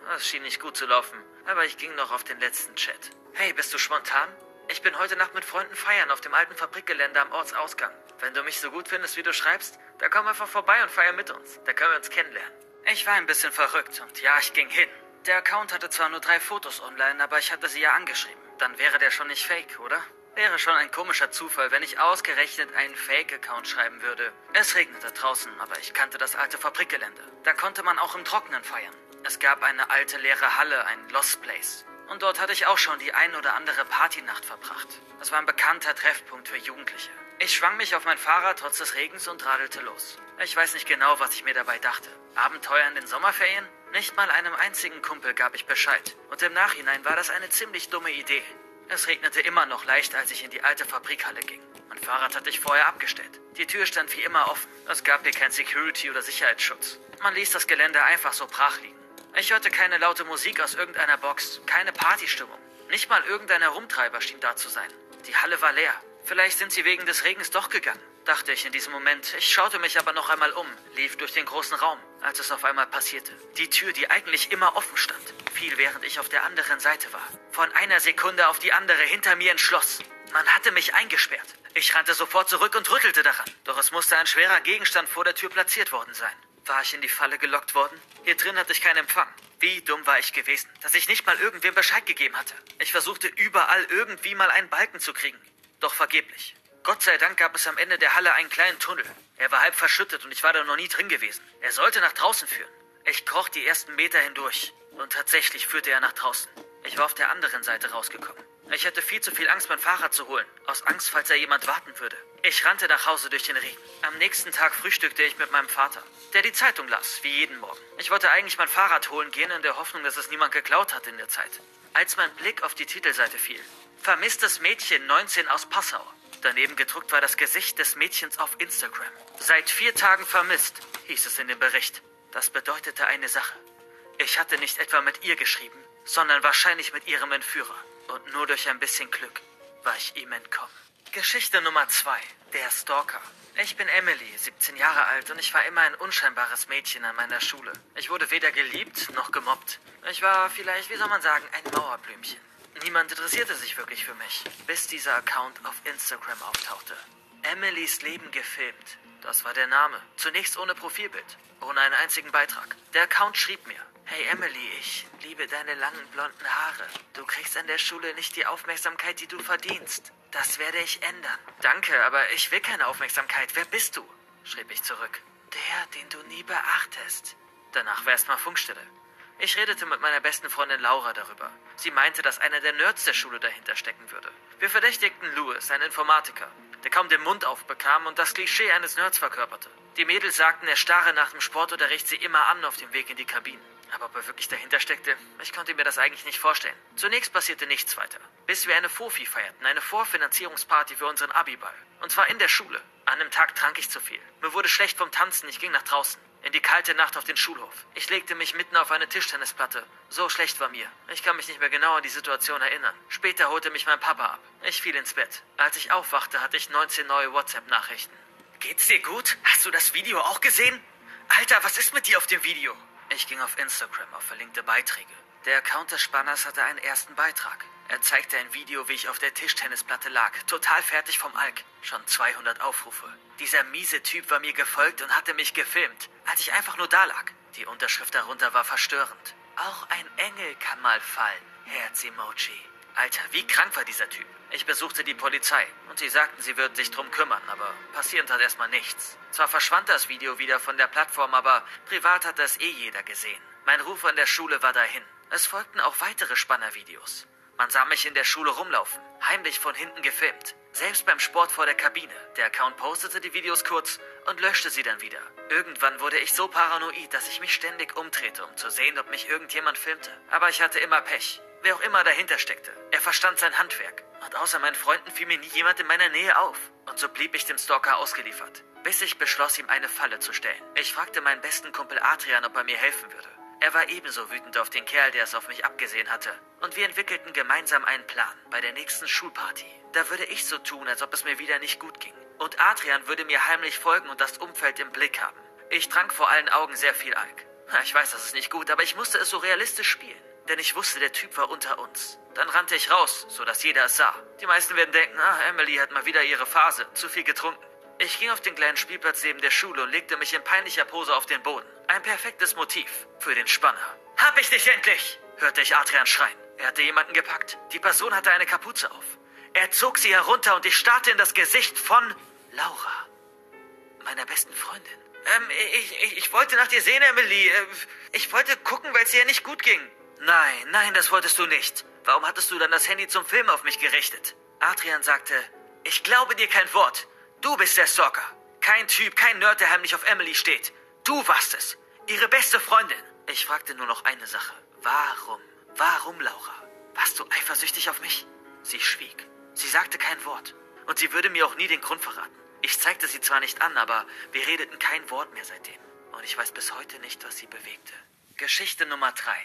Das schien nicht gut zu laufen, aber ich ging noch auf den letzten Chat. Hey, bist du spontan? Ich bin heute Nacht mit Freunden feiern auf dem alten Fabrikgelände am Ortsausgang. Wenn du mich so gut findest, wie du schreibst, dann komm einfach vorbei und feier mit uns. Da können wir uns kennenlernen. Ich war ein bisschen verrückt und ja, ich ging hin. Der Account hatte zwar nur drei Fotos online, aber ich hatte sie ja angeschrieben. Dann wäre der schon nicht fake, oder? Wäre schon ein komischer Zufall, wenn ich ausgerechnet einen Fake-Account schreiben würde. Es regnete draußen, aber ich kannte das alte Fabrikgelände. Da konnte man auch im Trockenen feiern. Es gab eine alte leere Halle, ein Lost Place. Und dort hatte ich auch schon die ein oder andere Partynacht verbracht. Das war ein bekannter Treffpunkt für Jugendliche. Ich schwang mich auf mein Fahrrad trotz des Regens und radelte los. Ich weiß nicht genau, was ich mir dabei dachte. Abenteuer in den Sommerferien? Nicht mal einem einzigen Kumpel gab ich Bescheid. Und im Nachhinein war das eine ziemlich dumme Idee. Es regnete immer noch leicht, als ich in die alte Fabrikhalle ging. Mein Fahrrad hatte ich vorher abgestellt. Die Tür stand wie immer offen. Es gab hier kein Security oder Sicherheitsschutz. Man ließ das Gelände einfach so brach liegen. Ich hörte keine laute Musik aus irgendeiner Box, keine Partystimmung. Nicht mal irgendein Herumtreiber schien da zu sein. Die Halle war leer. Vielleicht sind sie wegen des Regens doch gegangen, dachte ich in diesem Moment. Ich schaute mich aber noch einmal um, lief durch den großen Raum, als es auf einmal passierte. Die Tür, die eigentlich immer offen stand, fiel, während ich auf der anderen Seite war. Von einer Sekunde auf die andere hinter mir ins. Man hatte mich eingesperrt. Ich rannte sofort zurück und rüttelte daran. Doch es musste ein schwerer Gegenstand vor der Tür platziert worden sein. War ich in die Falle gelockt worden? Hier drin hatte ich keinen Empfang. Wie dumm war ich gewesen, dass ich nicht mal irgendwem Bescheid gegeben hatte. Ich versuchte überall irgendwie mal einen Balken zu kriegen. Doch vergeblich. Gott sei Dank gab es am Ende der Halle einen kleinen Tunnel. Er war halb verschüttet und ich war da noch nie drin gewesen. Er sollte nach draußen führen. Ich kroch die ersten Meter hindurch und tatsächlich führte er nach draußen. Ich war auf der anderen Seite rausgekommen. Ich hatte viel zu viel Angst, mein Fahrrad zu holen. Aus Angst, falls da jemand warten würde. Ich rannte nach Hause durch den Regen. Am nächsten Tag frühstückte ich mit meinem Vater, der die Zeitung las, wie jeden Morgen. Ich wollte eigentlich mein Fahrrad holen gehen, in der Hoffnung, dass es niemand geklaut hat in der Zeit. Als mein Blick auf die Titelseite fiel, vermisstes Mädchen 19 aus Passau. Daneben gedruckt war das Gesicht des Mädchens auf Instagram. Seit vier Tagen vermisst, hieß es in dem Bericht. Das bedeutete eine Sache. Ich hatte nicht etwa mit ihr geschrieben, sondern wahrscheinlich mit ihrem Entführer. Und nur durch ein bisschen Glück war ich ihm entkommen. Geschichte Nummer zwei. Der Stalker. Ich bin Emily, 17 Jahre alt und ich war immer ein unscheinbares Mädchen an meiner Schule. Ich wurde weder geliebt noch gemobbt. Ich war vielleicht, wie soll man sagen, ein Mauerblümchen. Niemand interessierte sich wirklich für mich, bis dieser Account auf Instagram auftauchte. Emilys Leben gefilmt. Das war der Name. Zunächst ohne Profilbild, ohne einen einzigen Beitrag. Der Account schrieb mir, Hey Emily, ich liebe deine langen blonden Haare. Du kriegst an der Schule nicht die Aufmerksamkeit, die du verdienst. Das werde ich ändern. Danke, aber ich will keine Aufmerksamkeit. Wer bist du? schrieb ich zurück. Der, den du nie beachtest. Danach war erstmal Funkstille. Ich redete mit meiner besten Freundin Laura darüber. Sie meinte, dass einer der Nerds der Schule dahinter stecken würde. Wir verdächtigten Louis, einen Informatiker, der kaum den Mund aufbekam und das Klischee eines Nerds verkörperte. Die Mädels sagten, er starre nach dem Sportunterricht sie immer an auf dem Weg in die Kabinen. Aber ob er wirklich dahinter steckte, ich konnte mir das eigentlich nicht vorstellen. Zunächst passierte nichts weiter, bis wir eine Fofi feierten, eine Vorfinanzierungsparty für unseren Abiball. Und zwar in der Schule. An einem Tag trank ich zu viel. Mir wurde schlecht vom Tanzen, ich ging nach draußen. In die kalte Nacht auf den Schulhof. Ich legte mich mitten auf eine Tischtennisplatte. So schlecht war mir. Ich kann mich nicht mehr genau an die Situation erinnern. Später holte mich mein Papa ab. Ich fiel ins Bett. Als ich aufwachte, hatte ich 19 neue WhatsApp-Nachrichten. Geht's dir gut? Hast du das Video auch gesehen? Alter, was ist mit dir auf dem Video? Ich ging auf Instagram auf verlinkte Beiträge. Der Account des Spanners hatte einen ersten Beitrag. Er zeigte ein Video, wie ich auf der Tischtennisplatte lag, total fertig vom Alk. Schon 200 Aufrufe. Dieser miese Typ war mir gefolgt und hatte mich gefilmt, als ich einfach nur da lag. Die Unterschrift darunter war verstörend. Auch ein Engel kann mal fallen. Herz-Emoji. Alter, wie krank war dieser Typ? Ich besuchte die Polizei und sie sagten, sie würden sich drum kümmern, aber passiert hat erstmal nichts. Zwar verschwand das Video wieder von der Plattform, aber privat hat das eh jeder gesehen. Mein Ruf an der Schule war dahin. Es folgten auch weitere Spannervideos. Man sah mich in der Schule rumlaufen, heimlich von hinten gefilmt. Selbst beim Sport vor der Kabine. Der Account postete die Videos kurz und löschte sie dann wieder. Irgendwann wurde ich so paranoid, dass ich mich ständig umdrehte, um zu sehen, ob mich irgendjemand filmte. Aber ich hatte immer Pech. Wer auch immer dahinter steckte. Er verstand sein Handwerk. Und außer meinen Freunden fiel mir nie jemand in meiner Nähe auf. Und so blieb ich dem Stalker ausgeliefert. Bis ich beschloss, ihm eine Falle zu stellen. Ich fragte meinen besten Kumpel Adrian, ob er mir helfen würde. Er war ebenso wütend auf den Kerl, der es auf mich abgesehen hatte. Und wir entwickelten gemeinsam einen Plan. Bei der nächsten Schulparty. Da würde ich so tun, als ob es mir wieder nicht gut ging. Und Adrian würde mir heimlich folgen und das Umfeld im Blick haben. Ich trank vor allen Augen sehr viel Alk. Ich weiß, das ist nicht gut, aber ich musste es so realistisch spielen denn ich wusste, der Typ war unter uns. Dann rannte ich raus, sodass jeder es sah. Die meisten werden denken, ah, Emily hat mal wieder ihre Phase, zu viel getrunken. Ich ging auf den kleinen Spielplatz neben der Schule und legte mich in peinlicher Pose auf den Boden. Ein perfektes Motiv für den Spanner. Hab ich dich endlich! hörte ich Adrian schreien. Er hatte jemanden gepackt. Die Person hatte eine Kapuze auf. Er zog sie herunter und ich starrte in das Gesicht von Laura, meiner besten Freundin. Ähm, ich, ich, ich wollte nach dir sehen, Emily. Äh, ich wollte gucken, weil es ihr nicht gut ging. Nein, nein, das wolltest du nicht. Warum hattest du dann das Handy zum Film auf mich gerichtet? Adrian sagte, ich glaube dir kein Wort. Du bist der Stalker. Kein Typ, kein Nerd, der heimlich auf Emily steht. Du warst es. Ihre beste Freundin. Ich fragte nur noch eine Sache. Warum? Warum, Laura? Warst du eifersüchtig auf mich? Sie schwieg. Sie sagte kein Wort. Und sie würde mir auch nie den Grund verraten. Ich zeigte sie zwar nicht an, aber wir redeten kein Wort mehr seitdem. Und ich weiß bis heute nicht, was sie bewegte. Geschichte Nummer drei.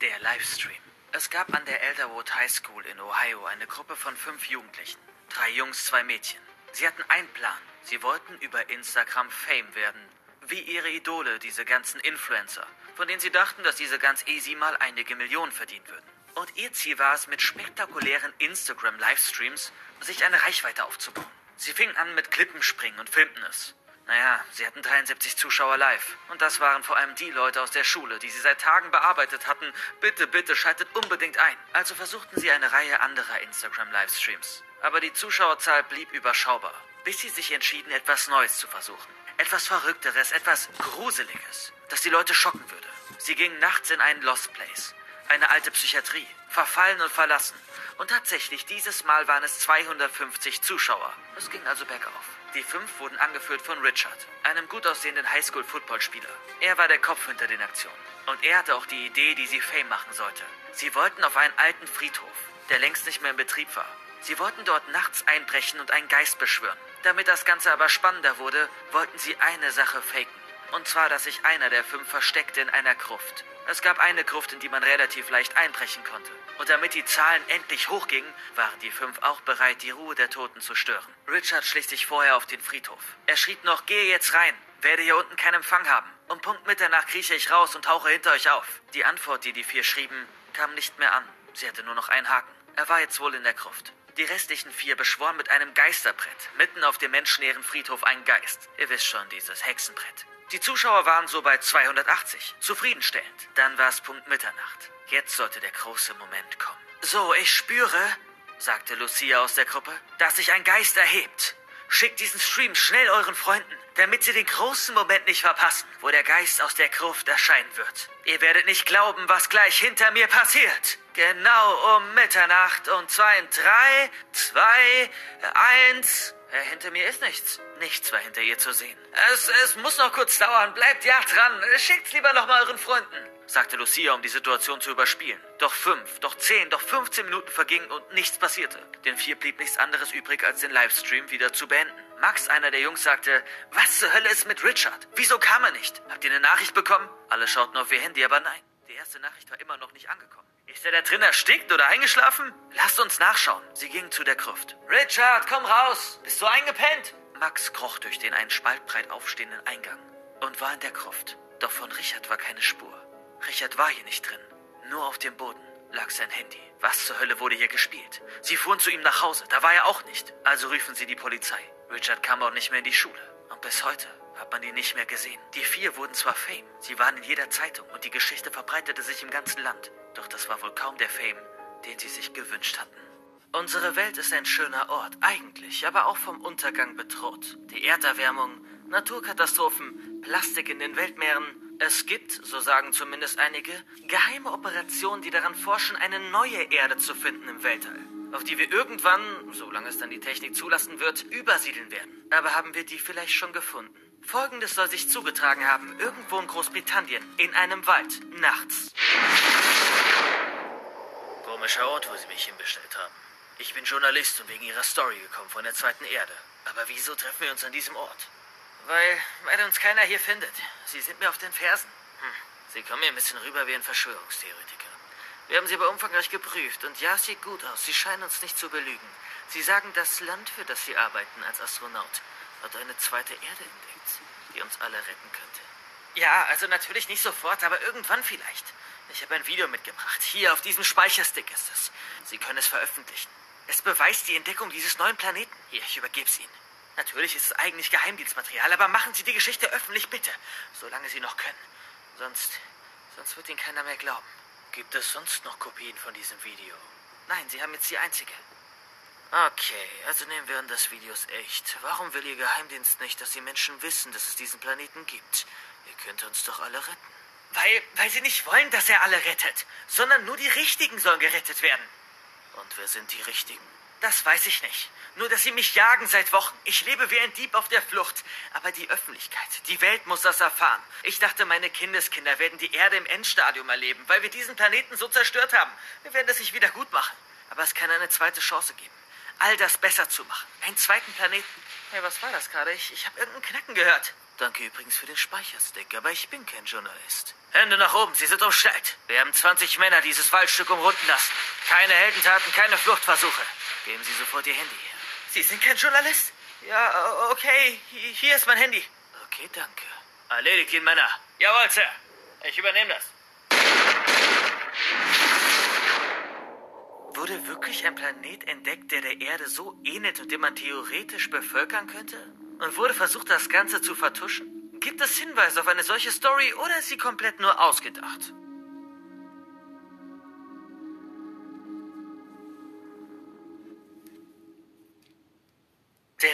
Der Livestream. Es gab an der Elderwood High School in Ohio eine Gruppe von fünf Jugendlichen. Drei Jungs, zwei Mädchen. Sie hatten einen Plan. Sie wollten über Instagram Fame werden. Wie ihre Idole, diese ganzen Influencer, von denen sie dachten, dass diese ganz easy mal einige Millionen verdienen würden. Und ihr Ziel war es, mit spektakulären Instagram-Livestreams sich eine Reichweite aufzubauen. Sie fingen an mit Klippenspringen und filmten es. Naja, sie hatten 73 Zuschauer live. Und das waren vor allem die Leute aus der Schule, die sie seit Tagen bearbeitet hatten. Bitte, bitte, schaltet unbedingt ein. Also versuchten sie eine Reihe anderer Instagram-Livestreams. Aber die Zuschauerzahl blieb überschaubar, bis sie sich entschieden, etwas Neues zu versuchen. Etwas Verrückteres, etwas Gruseliges, das die Leute schocken würde. Sie gingen nachts in einen Lost Place, eine alte Psychiatrie, verfallen und verlassen. Und tatsächlich, dieses Mal waren es 250 Zuschauer. Es ging also bergauf. Die fünf wurden angeführt von Richard, einem gut aussehenden Highschool-Footballspieler. Er war der Kopf hinter den Aktionen. Und er hatte auch die Idee, die sie Fame machen sollte. Sie wollten auf einen alten Friedhof, der längst nicht mehr in Betrieb war. Sie wollten dort nachts einbrechen und einen Geist beschwören. Damit das Ganze aber spannender wurde, wollten sie eine Sache faken. Und zwar, dass sich einer der fünf versteckte in einer Gruft. Es gab eine Gruft, in die man relativ leicht einbrechen konnte. Und damit die Zahlen endlich hochgingen, waren die fünf auch bereit, die Ruhe der Toten zu stören. Richard schlich sich vorher auf den Friedhof. Er schrieb noch, gehe jetzt rein, werde hier unten keinen Empfang haben. Um Punkt Mitternacht krieche ich raus und tauche hinter euch auf. Die Antwort, die die vier schrieben, kam nicht mehr an. Sie hatte nur noch einen Haken. Er war jetzt wohl in der Gruft. Die restlichen vier beschworen mit einem Geisterbrett mitten auf dem menschenleeren Friedhof einen Geist. Ihr wisst schon, dieses Hexenbrett. Die Zuschauer waren so bei 280. Zufriedenstellend. Dann war es Punkt Mitternacht. Jetzt sollte der große Moment kommen. So, ich spüre, sagte Lucia aus der Gruppe, dass sich ein Geist erhebt. Schickt diesen Stream schnell euren Freunden, damit sie den großen Moment nicht verpassen, wo der Geist aus der Gruft erscheinen wird. Ihr werdet nicht glauben, was gleich hinter mir passiert. Genau um Mitternacht und zwei, drei, zwei, eins. Äh, hinter mir ist nichts. Nichts war hinter ihr zu sehen. Es, es muss noch kurz dauern. Bleibt ja dran. Schickt's lieber noch mal euren Freunden sagte Lucia, um die Situation zu überspielen. Doch fünf, doch zehn, doch 15 Minuten vergingen und nichts passierte. Den vier blieb nichts anderes übrig, als den Livestream wieder zu beenden. Max, einer der Jungs, sagte, was zur Hölle ist mit Richard? Wieso kam er nicht? Habt ihr eine Nachricht bekommen? Alle schauten auf ihr Handy, aber nein. Die erste Nachricht war immer noch nicht angekommen. Ist er da drin erstickt oder eingeschlafen? Lasst uns nachschauen. Sie gingen zu der Gruft. Richard, komm raus! Bist du eingepennt? Max kroch durch den einen spaltbreit aufstehenden Eingang und war in der Gruft. Doch von Richard war keine Spur. Richard war hier nicht drin. Nur auf dem Boden lag sein Handy. Was zur Hölle wurde hier gespielt? Sie fuhren zu ihm nach Hause, da war er auch nicht. Also riefen sie die Polizei. Richard kam auch nicht mehr in die Schule. Und bis heute hat man ihn nicht mehr gesehen. Die vier wurden zwar Fame, sie waren in jeder Zeitung und die Geschichte verbreitete sich im ganzen Land. Doch das war wohl kaum der Fame, den sie sich gewünscht hatten. Unsere Welt ist ein schöner Ort, eigentlich, aber auch vom Untergang bedroht. Die Erderwärmung, Naturkatastrophen, Plastik in den Weltmeeren, es gibt, so sagen zumindest einige, geheime Operationen, die daran forschen, eine neue Erde zu finden im Weltall, auf die wir irgendwann, solange es dann die Technik zulassen wird, übersiedeln werden. Aber haben wir die vielleicht schon gefunden? Folgendes soll sich zugetragen haben, irgendwo in Großbritannien, in einem Wald, nachts. Komischer Ort, wo Sie mich hinbestellt haben. Ich bin Journalist und wegen Ihrer Story gekommen von der zweiten Erde. Aber wieso treffen wir uns an diesem Ort? Weil, weil uns keiner hier findet. Sie sind mir auf den Fersen. Hm. Sie kommen mir ein bisschen rüber wie ein Verschwörungstheoretiker. Wir haben sie aber umfangreich geprüft und ja, es sieht gut aus. Sie scheinen uns nicht zu belügen. Sie sagen, das Land, für das Sie arbeiten als Astronaut, hat eine zweite Erde entdeckt, die uns alle retten könnte. Ja, also natürlich nicht sofort, aber irgendwann vielleicht. Ich habe ein Video mitgebracht. Hier auf diesem Speicherstick ist es. Sie können es veröffentlichen. Es beweist die Entdeckung dieses neuen Planeten. Hier, ich übergebe es Ihnen. Natürlich ist es eigentlich Geheimdienstmaterial, aber machen Sie die Geschichte öffentlich, bitte. Solange Sie noch können. Sonst. Sonst wird Ihnen keiner mehr glauben. Gibt es sonst noch Kopien von diesem Video? Nein, Sie haben jetzt die einzige. Okay, also nehmen wir an, das Video ist echt. Warum will Ihr Geheimdienst nicht, dass die Menschen wissen, dass es diesen Planeten gibt? Ihr könnt uns doch alle retten. Weil, weil Sie nicht wollen, dass er alle rettet, sondern nur die Richtigen sollen gerettet werden. Und wer sind die Richtigen? Das weiß ich nicht. Nur, dass sie mich jagen seit Wochen. Ich lebe wie ein Dieb auf der Flucht. Aber die Öffentlichkeit, die Welt muss das erfahren. Ich dachte, meine Kindeskinder werden die Erde im Endstadium erleben, weil wir diesen Planeten so zerstört haben. Wir werden es nicht wieder gut machen. Aber es kann eine zweite Chance geben. All das besser zu machen. Einen zweiten Planeten. Hey, was war das gerade? Ich, ich habe irgendeinen Knacken gehört. Danke übrigens für den Speicherstick, aber ich bin kein Journalist. Hände nach oben, Sie sind umstellt. Wir haben 20 Männer dieses Waldstück umrunden lassen. Keine Heldentaten, keine Fluchtversuche. Geben Sie sofort Ihr Handy her. Sie sind kein Journalist? Ja, okay. Hier ist mein Handy. Okay, danke. Erledigt ihn, Männer. Jawohl, Sir. Ich übernehme das. Wurde wirklich ein Planet entdeckt, der der Erde so ähnelt und den man theoretisch bevölkern könnte? Und wurde versucht, das Ganze zu vertuschen? Gibt es Hinweise auf eine solche Story oder ist sie komplett nur ausgedacht?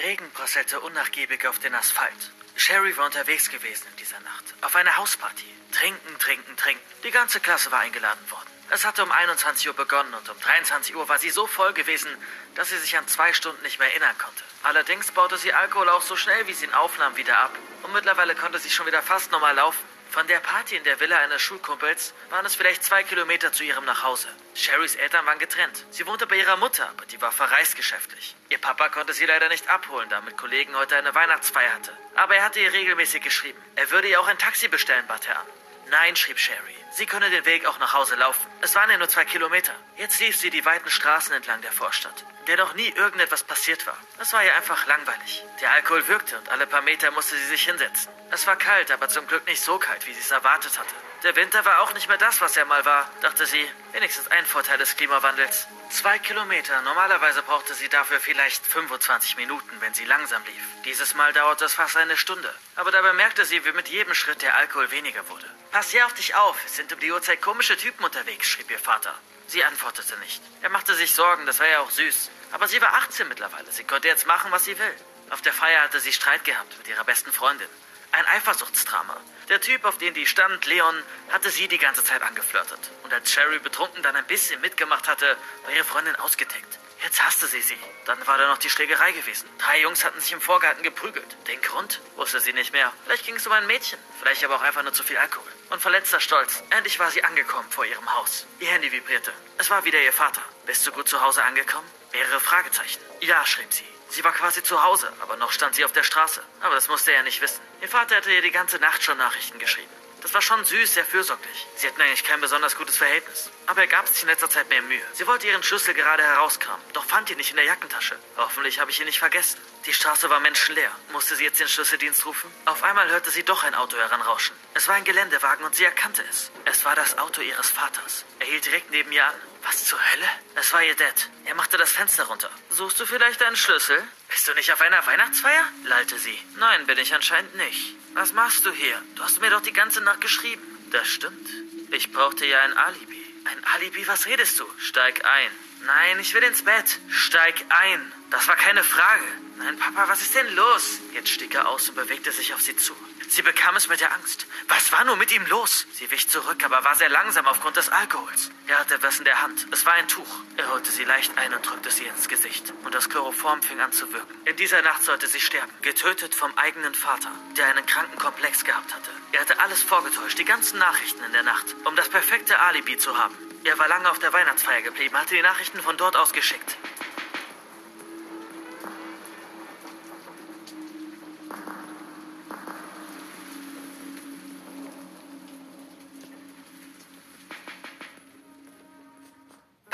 Regen prasselte unnachgiebig auf den Asphalt. Sherry war unterwegs gewesen in dieser Nacht. Auf einer Hausparty. Trinken, trinken, trinken. Die ganze Klasse war eingeladen worden. Es hatte um 21 Uhr begonnen und um 23 Uhr war sie so voll gewesen, dass sie sich an zwei Stunden nicht mehr erinnern konnte. Allerdings baute sie Alkohol auch so schnell, wie sie ihn aufnahm, wieder ab. Und mittlerweile konnte sie schon wieder fast normal laufen. Von der Party in der Villa eines Schulkumpels waren es vielleicht zwei Kilometer zu ihrem Nachhause. Sherrys Eltern waren getrennt. Sie wohnte bei ihrer Mutter, aber die war verreist geschäftlich. Ihr Papa konnte sie leider nicht abholen, da mit Kollegen heute eine Weihnachtsfeier hatte. Aber er hatte ihr regelmäßig geschrieben. Er würde ihr auch ein Taxi bestellen, bat er an. Nein, schrieb Sherry. Sie könne den Weg auch nach Hause laufen. Es waren ja nur zwei Kilometer. Jetzt lief sie die weiten Straßen entlang der Vorstadt, der noch nie irgendetwas passiert war. Es war ihr einfach langweilig. Der Alkohol wirkte und alle paar Meter musste sie sich hinsetzen. Es war kalt, aber zum Glück nicht so kalt, wie sie es erwartet hatte. Der Winter war auch nicht mehr das, was er mal war, dachte sie. Wenigstens ein Vorteil des Klimawandels. Zwei Kilometer. Normalerweise brauchte sie dafür vielleicht 25 Minuten, wenn sie langsam lief. Dieses Mal dauerte es fast eine Stunde. Aber dabei merkte sie, wie mit jedem Schritt der Alkohol weniger wurde. Pass hier auf dich auf. Es sind um die Uhrzeit komische Typen unterwegs, schrieb ihr Vater. Sie antwortete nicht. Er machte sich Sorgen, das war ja auch süß. Aber sie war 18 mittlerweile. Sie konnte jetzt machen, was sie will. Auf der Feier hatte sie Streit gehabt mit ihrer besten Freundin. Ein Eifersuchtsdrama. Der Typ, auf den die stand, Leon, hatte sie die ganze Zeit angeflirtet. Und als Sherry betrunken dann ein bisschen mitgemacht hatte, war ihre Freundin ausgedeckt. Jetzt hasste sie sie. Dann war da noch die Schlägerei gewesen. Drei Jungs hatten sich im Vorgarten geprügelt. Den Grund wusste sie nicht mehr. Vielleicht ging es um ein Mädchen. Vielleicht aber auch einfach nur zu viel Alkohol. Und verletzter Stolz. Endlich war sie angekommen vor ihrem Haus. Ihr Handy vibrierte. Es war wieder ihr Vater. Bist du gut zu Hause angekommen? Mehrere Fragezeichen. Ja, schrieb sie. Sie war quasi zu Hause, aber noch stand sie auf der Straße. Aber das musste er nicht wissen. Ihr Vater hatte ihr die ganze Nacht schon Nachrichten geschrieben. Das war schon süß, sehr fürsorglich. Sie hatten eigentlich kein besonders gutes Verhältnis. Aber er gab sich in letzter Zeit mehr Mühe. Sie wollte ihren Schlüssel gerade herauskramen, doch fand ihn nicht in der Jackentasche. Hoffentlich habe ich ihn nicht vergessen. Die Straße war menschenleer. Musste sie jetzt den Schlüsseldienst rufen? Auf einmal hörte sie doch ein Auto heranrauschen. Es war ein Geländewagen und sie erkannte es. Es war das Auto ihres Vaters. Er hielt direkt neben ihr an. Was zur Hölle? Es war ihr Dad. Er machte das Fenster runter. Suchst du vielleicht einen Schlüssel? Bist du nicht auf einer Weihnachtsfeier? lallte sie. Nein, bin ich anscheinend nicht. Was machst du hier? Du hast mir doch die ganze Nacht geschrieben. Das stimmt. Ich brauchte ja ein Alibi. Ein Alibi? Was redest du? Steig ein. Nein, ich will ins Bett. Steig ein. Das war keine Frage. Nein, Papa, was ist denn los? Jetzt stieg er aus und bewegte sich auf sie zu. Sie bekam es mit der Angst. Was war nur mit ihm los? Sie wich zurück, aber war sehr langsam aufgrund des Alkohols. Er hatte etwas in der Hand. Es war ein Tuch. Er holte sie leicht ein und drückte sie ins Gesicht. Und das Chloroform fing an zu wirken. In dieser Nacht sollte sie sterben. Getötet vom eigenen Vater, der einen kranken Komplex gehabt hatte. Er hatte alles vorgetäuscht, die ganzen Nachrichten in der Nacht, um das perfekte Alibi zu haben. Er war lange auf der Weihnachtsfeier geblieben, hatte die Nachrichten von dort aus geschickt.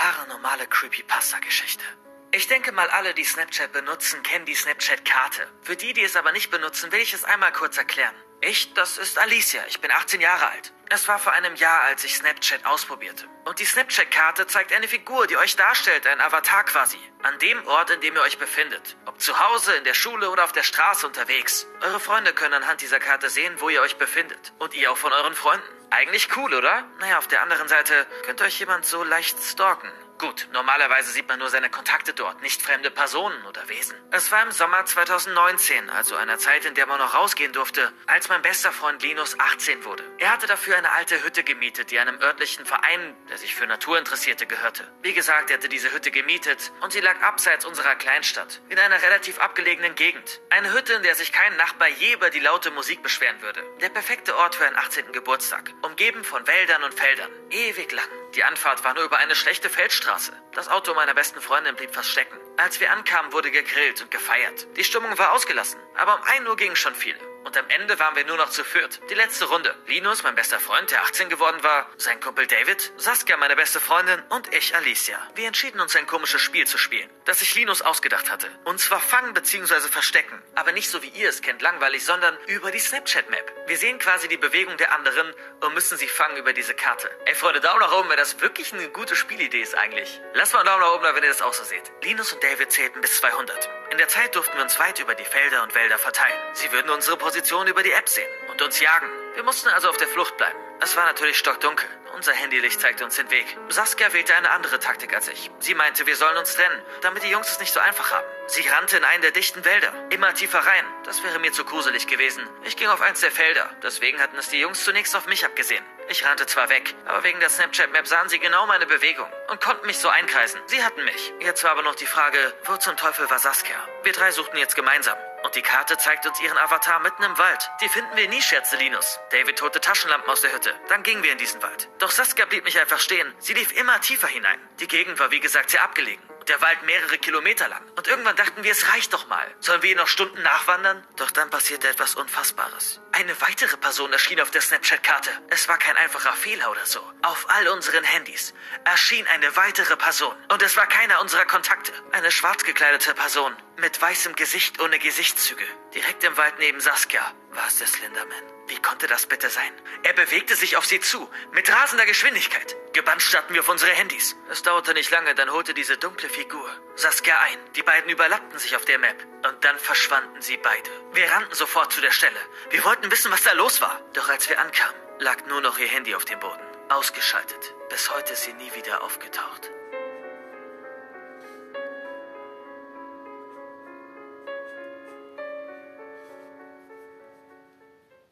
Paranormale Creepypasta-Geschichte. Ich denke mal, alle, die Snapchat benutzen, kennen die Snapchat-Karte. Für die, die es aber nicht benutzen, will ich es einmal kurz erklären. Ich, das ist Alicia. Ich bin 18 Jahre alt. Es war vor einem Jahr, als ich Snapchat ausprobierte. Und die Snapchat-Karte zeigt eine Figur, die euch darstellt, ein Avatar quasi. An dem Ort, in dem ihr euch befindet. Ob zu Hause, in der Schule oder auf der Straße unterwegs. Eure Freunde können anhand dieser Karte sehen, wo ihr euch befindet. Und ihr auch von euren Freunden. Eigentlich cool, oder? Naja, auf der anderen Seite könnte euch jemand so leicht stalken. Gut, normalerweise sieht man nur seine Kontakte dort, nicht fremde Personen oder Wesen. Es war im Sommer 2019, also einer Zeit, in der man noch rausgehen durfte, als mein bester Freund Linus 18 wurde. Er hatte dafür eine alte Hütte gemietet, die einem örtlichen Verein, der sich für Natur interessierte, gehörte. Wie gesagt, er hatte diese Hütte gemietet und sie lag abseits unserer Kleinstadt, in einer relativ abgelegenen Gegend. Eine Hütte, in der sich kein Nachbar je über die laute Musik beschweren würde. Der perfekte Ort für einen 18. Geburtstag, umgeben von Wäldern und Feldern. Ewig lang. Die Anfahrt war nur über eine schlechte Feldstraße. Das Auto meiner besten Freundin blieb fast stecken. Als wir ankamen, wurde gegrillt und gefeiert. Die Stimmung war ausgelassen, aber um 1 Uhr gingen schon viele. Und am Ende waren wir nur noch zu viert. Die letzte Runde. Linus, mein bester Freund, der 18 geworden war, sein Kumpel David, Saskia, meine beste Freundin und ich, Alicia. Wir entschieden uns ein komisches Spiel zu spielen, das sich Linus ausgedacht hatte. Und zwar fangen bzw. verstecken. Aber nicht so wie ihr es kennt, langweilig, sondern über die Snapchat-Map. Wir sehen quasi die Bewegung der anderen und müssen sie fangen über diese Karte. Ey Freunde, Daumen nach oben, weil das wirklich eine gute Spielidee ist eigentlich. Lasst mal einen Daumen nach oben da, wenn ihr das auch so seht. Linus und David zählten bis 200. In der Zeit durften wir uns weit über die Felder und Wälder verteilen. Sie würden unsere Position über die App sehen und uns jagen. Wir mussten also auf der Flucht bleiben. Es war natürlich stockdunkel. Unser Handylicht zeigte uns den Weg. Saskia wählte eine andere Taktik als ich. Sie meinte, wir sollen uns trennen, damit die Jungs es nicht so einfach haben. Sie rannte in einen der dichten Wälder, immer tiefer rein. Das wäre mir zu gruselig gewesen. Ich ging auf eins der Felder. Deswegen hatten es die Jungs zunächst auf mich abgesehen. Ich rannte zwar weg, aber wegen der Snapchat-Map sahen sie genau meine Bewegung und konnten mich so einkreisen. Sie hatten mich. Jetzt war aber noch die Frage, wo zum Teufel war Saskia? Wir drei suchten jetzt gemeinsam. Und die Karte zeigt uns ihren Avatar mitten im Wald. Die finden wir nie, scherzte Linus. David holte Taschenlampen aus der Hütte. Dann gingen wir in diesen Wald. Doch Saskia blieb nicht einfach stehen. Sie lief immer tiefer hinein. Die Gegend war wie gesagt sehr abgelegen der Wald mehrere Kilometer lang. Und irgendwann dachten wir, es reicht doch mal. Sollen wir noch Stunden nachwandern? Doch dann passierte etwas Unfassbares. Eine weitere Person erschien auf der Snapchat-Karte. Es war kein einfacher Fehler oder so. Auf all unseren Handys erschien eine weitere Person. Und es war keiner unserer Kontakte. Eine schwarz gekleidete Person. Mit weißem Gesicht ohne Gesichtszüge. Direkt im Wald neben Saskia war es der Slenderman. Wie konnte das bitte sein? Er bewegte sich auf sie zu, mit rasender Geschwindigkeit. Gebannt starrten wir auf unsere Handys. Es dauerte nicht lange, dann holte diese dunkle Figur Saskia ein. Die beiden überlappten sich auf der Map. Und dann verschwanden sie beide. Wir rannten sofort zu der Stelle. Wir wollten wissen, was da los war. Doch als wir ankamen, lag nur noch ihr Handy auf dem Boden. Ausgeschaltet. Bis heute ist sie nie wieder aufgetaucht.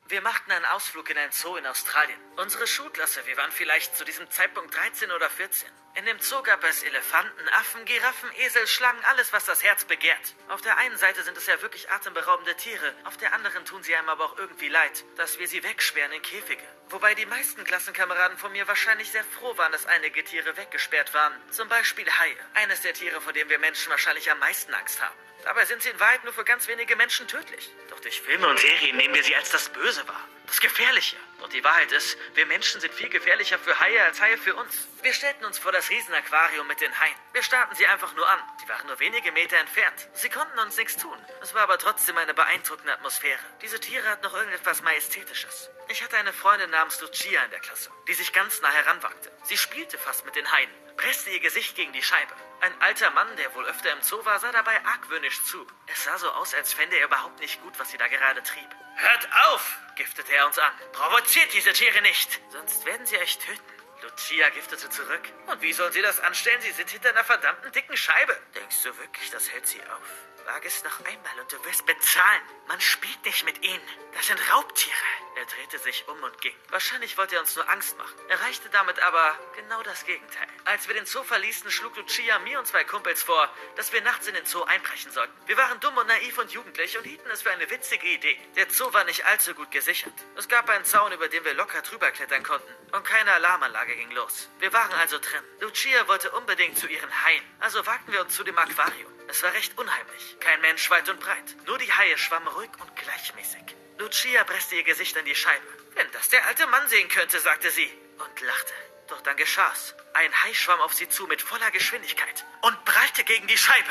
Wir machten einen Ausflug in ein Zoo in Australien. Unsere Schulklasse, wir waren vielleicht zu diesem Zeitpunkt 13 oder 14. In dem Zoo gab es Elefanten, Affen, Giraffen, Esel, Schlangen, alles, was das Herz begehrt. Auf der einen Seite sind es ja wirklich atemberaubende Tiere, auf der anderen tun sie einem aber auch irgendwie leid, dass wir sie wegsperren in Käfige. Wobei die meisten Klassenkameraden von mir wahrscheinlich sehr froh waren, dass einige Tiere weggesperrt waren. Zum Beispiel Haie, eines der Tiere, vor dem wir Menschen wahrscheinlich am meisten Angst haben. Dabei sind sie in Wahrheit nur für ganz wenige Menschen tödlich. Doch durch Filme und Serien nehmen wir sie als das Böse wahr. Das Gefährliche. Doch die Wahrheit ist, wir Menschen sind viel gefährlicher für Haie als Haie für uns. Wir stellten uns vor das Riesenaquarium mit den Haien. Wir starrten sie einfach nur an. Sie waren nur wenige Meter entfernt. Sie konnten uns nichts tun. Es war aber trotzdem eine beeindruckende Atmosphäre. Diese Tiere hatten noch irgendetwas Majestätisches. Ich hatte eine Freundin namens Lucia in der Klasse, die sich ganz nah heranwagte. Sie spielte fast mit den Haien, presste ihr Gesicht gegen die Scheibe. Ein alter Mann, der wohl öfter im Zoo war, sah dabei argwöhnisch zu. Es sah so aus, als fände er überhaupt nicht gut, was sie da gerade trieb. Hört auf! giftete er uns an. Provoziert diese Tiere nicht, sonst werden sie euch töten. Lucia giftete zurück. Und wie sollen sie das anstellen? Sie sind hinter einer verdammten dicken Scheibe. Denkst du wirklich, das hält sie auf? Wage es noch einmal und du wirst bezahlen. Man spielt nicht mit ihnen. Das sind Raubtiere. Er drehte sich um und ging. Wahrscheinlich wollte er uns nur Angst machen. Erreichte damit aber genau das Gegenteil. Als wir den Zoo verließen, schlug Lucia mir und zwei Kumpels vor, dass wir nachts in den Zoo einbrechen sollten. Wir waren dumm und naiv und jugendlich und hielten es für eine witzige Idee. Der Zoo war nicht allzu gut gesichert. Es gab einen Zaun, über den wir locker drüber klettern konnten. Und keine Alarmanlage ging los. Wir waren also drin. Lucia wollte unbedingt zu ihren Haien. Also wagten wir uns zu dem Aquarium. Es war recht unheimlich. Kein Mensch weit und breit. Nur die Haie schwammen ruhig und gleichmäßig. Lucia presste ihr Gesicht an die Scheibe. Wenn das der alte Mann sehen könnte, sagte sie und lachte. Doch dann geschah's. Ein Hai schwamm auf sie zu mit voller Geschwindigkeit und prallte gegen die Scheibe.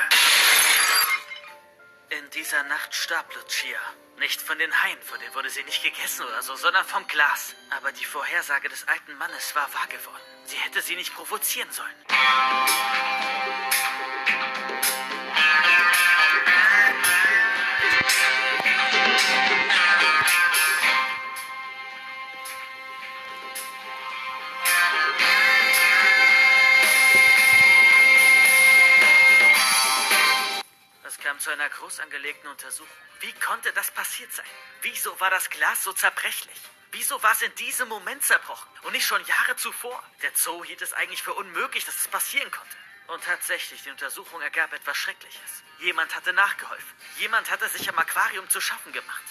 In dieser Nacht starb Lucia. Nicht von den Haien, von denen wurde sie nicht gegessen oder so, sondern vom Glas. Aber die Vorhersage des alten Mannes war wahr geworden. Sie hätte sie nicht provozieren sollen. Zu einer groß angelegten Untersuchung. Wie konnte das passiert sein? Wieso war das Glas so zerbrechlich? Wieso war es in diesem Moment zerbrochen und nicht schon Jahre zuvor? Der Zoo hielt es eigentlich für unmöglich, dass es passieren konnte. Und tatsächlich, die Untersuchung ergab etwas Schreckliches. Jemand hatte nachgeholfen. Jemand hatte sich am Aquarium zu schaffen gemacht.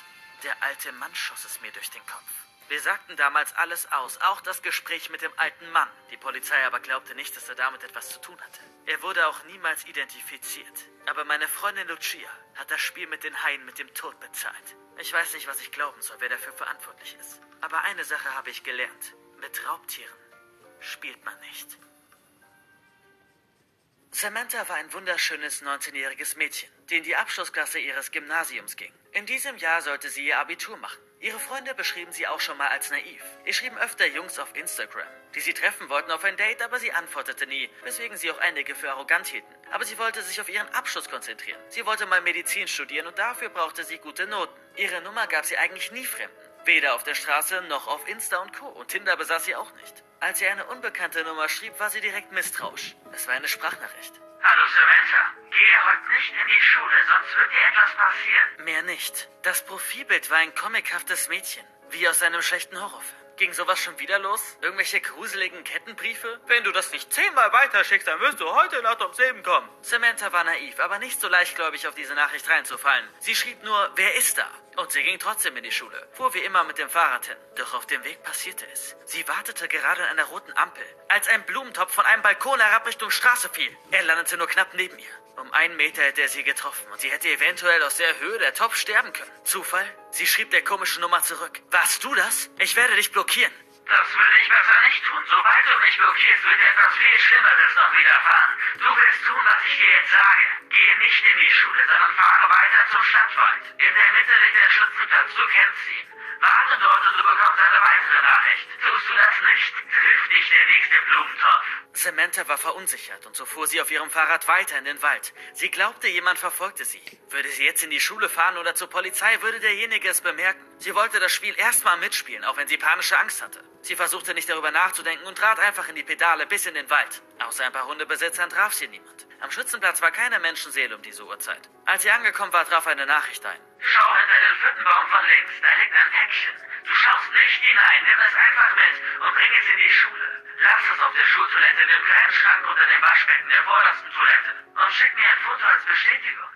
Der alte Mann schoss es mir durch den Kopf. Wir sagten damals alles aus, auch das Gespräch mit dem alten Mann. Die Polizei aber glaubte nicht, dass er damit etwas zu tun hatte. Er wurde auch niemals identifiziert. Aber meine Freundin Lucia hat das Spiel mit den Haien mit dem Tod bezahlt. Ich weiß nicht, was ich glauben soll, wer dafür verantwortlich ist. Aber eine Sache habe ich gelernt. Mit Raubtieren spielt man nicht. Samantha war ein wunderschönes 19-jähriges Mädchen, die in die Abschlussklasse ihres Gymnasiums ging. In diesem Jahr sollte sie ihr Abitur machen. Ihre Freunde beschrieben sie auch schon mal als naiv. Ihr schrieben öfter Jungs auf Instagram, die sie treffen wollten auf ein Date, aber sie antwortete nie, weswegen sie auch einige für arrogant hielten. Aber sie wollte sich auf ihren Abschluss konzentrieren. Sie wollte mal Medizin studieren und dafür brauchte sie gute Noten. Ihre Nummer gab sie eigentlich nie Fremden. Weder auf der Straße noch auf Insta und Co. Und Tinder besaß sie auch nicht. Als sie eine unbekannte Nummer schrieb, war sie direkt misstrauisch. Es war eine Sprachnachricht. Hallo Samantha, gehe heute nicht in die Schule, sonst wird dir etwas passieren. Mehr nicht. Das Profilbild war ein comichaftes Mädchen, wie aus einem schlechten Horrorfilm. Ging sowas schon wieder los? Irgendwelche gruseligen Kettenbriefe? Wenn du das nicht zehnmal weiterschickst, dann wirst du heute Nacht ums Leben kommen. Samantha war naiv, aber nicht so leichtgläubig auf diese Nachricht reinzufallen. Sie schrieb nur, wer ist da? Und sie ging trotzdem in die Schule, fuhr wie immer mit dem Fahrrad hin. Doch auf dem Weg passierte es. Sie wartete gerade an einer roten Ampel, als ein Blumentopf von einem Balkon herab Richtung Straße fiel. Er landete nur knapp neben ihr. Um einen Meter hätte er sie getroffen und sie hätte eventuell aus der Höhe der Top sterben können. Zufall? Sie schrieb der komischen Nummer zurück. Warst du das? Ich werde dich blockieren. Das würde ich besser nicht tun. Sobald du mich blockierst, wird etwas viel Schlimmeres noch widerfahren. Du wirst tun, was ich dir jetzt sage. Gehe nicht in die Schule, sondern fahre weiter zum Stadtwald. In der Mitte liegt der Schützenplatz, du kennst ihn. Warte dort und du bekommst eine weitere Nachricht. Tust du das nicht, trifft dich der nächste Blumentopf. Samantha war verunsichert und so fuhr sie auf ihrem Fahrrad weiter in den Wald. Sie glaubte, jemand verfolgte sie. Würde sie jetzt in die Schule fahren oder zur Polizei, würde derjenige es bemerken. Sie wollte das Spiel erstmal mitspielen, auch wenn sie panische Angst hatte. Sie versuchte nicht darüber nachzudenken und trat einfach in die Pedale bis in den Wald. Außer ein paar Hundebesitzern traf sie niemand. Am Schützenplatz war keine Menschenseele um diese Uhrzeit. Als sie angekommen war, traf eine Nachricht ein. Schau hinter den Fittenbaum von links, da liegt ein Päckchen. Du schaust nicht hinein, nimm es einfach mit und bring es in die Schule. Lass es auf der Schultoilette in dem kleinen Schrank unter dem Waschbecken der vordersten Toilette. Und schick mir ein Foto als Bestätigung.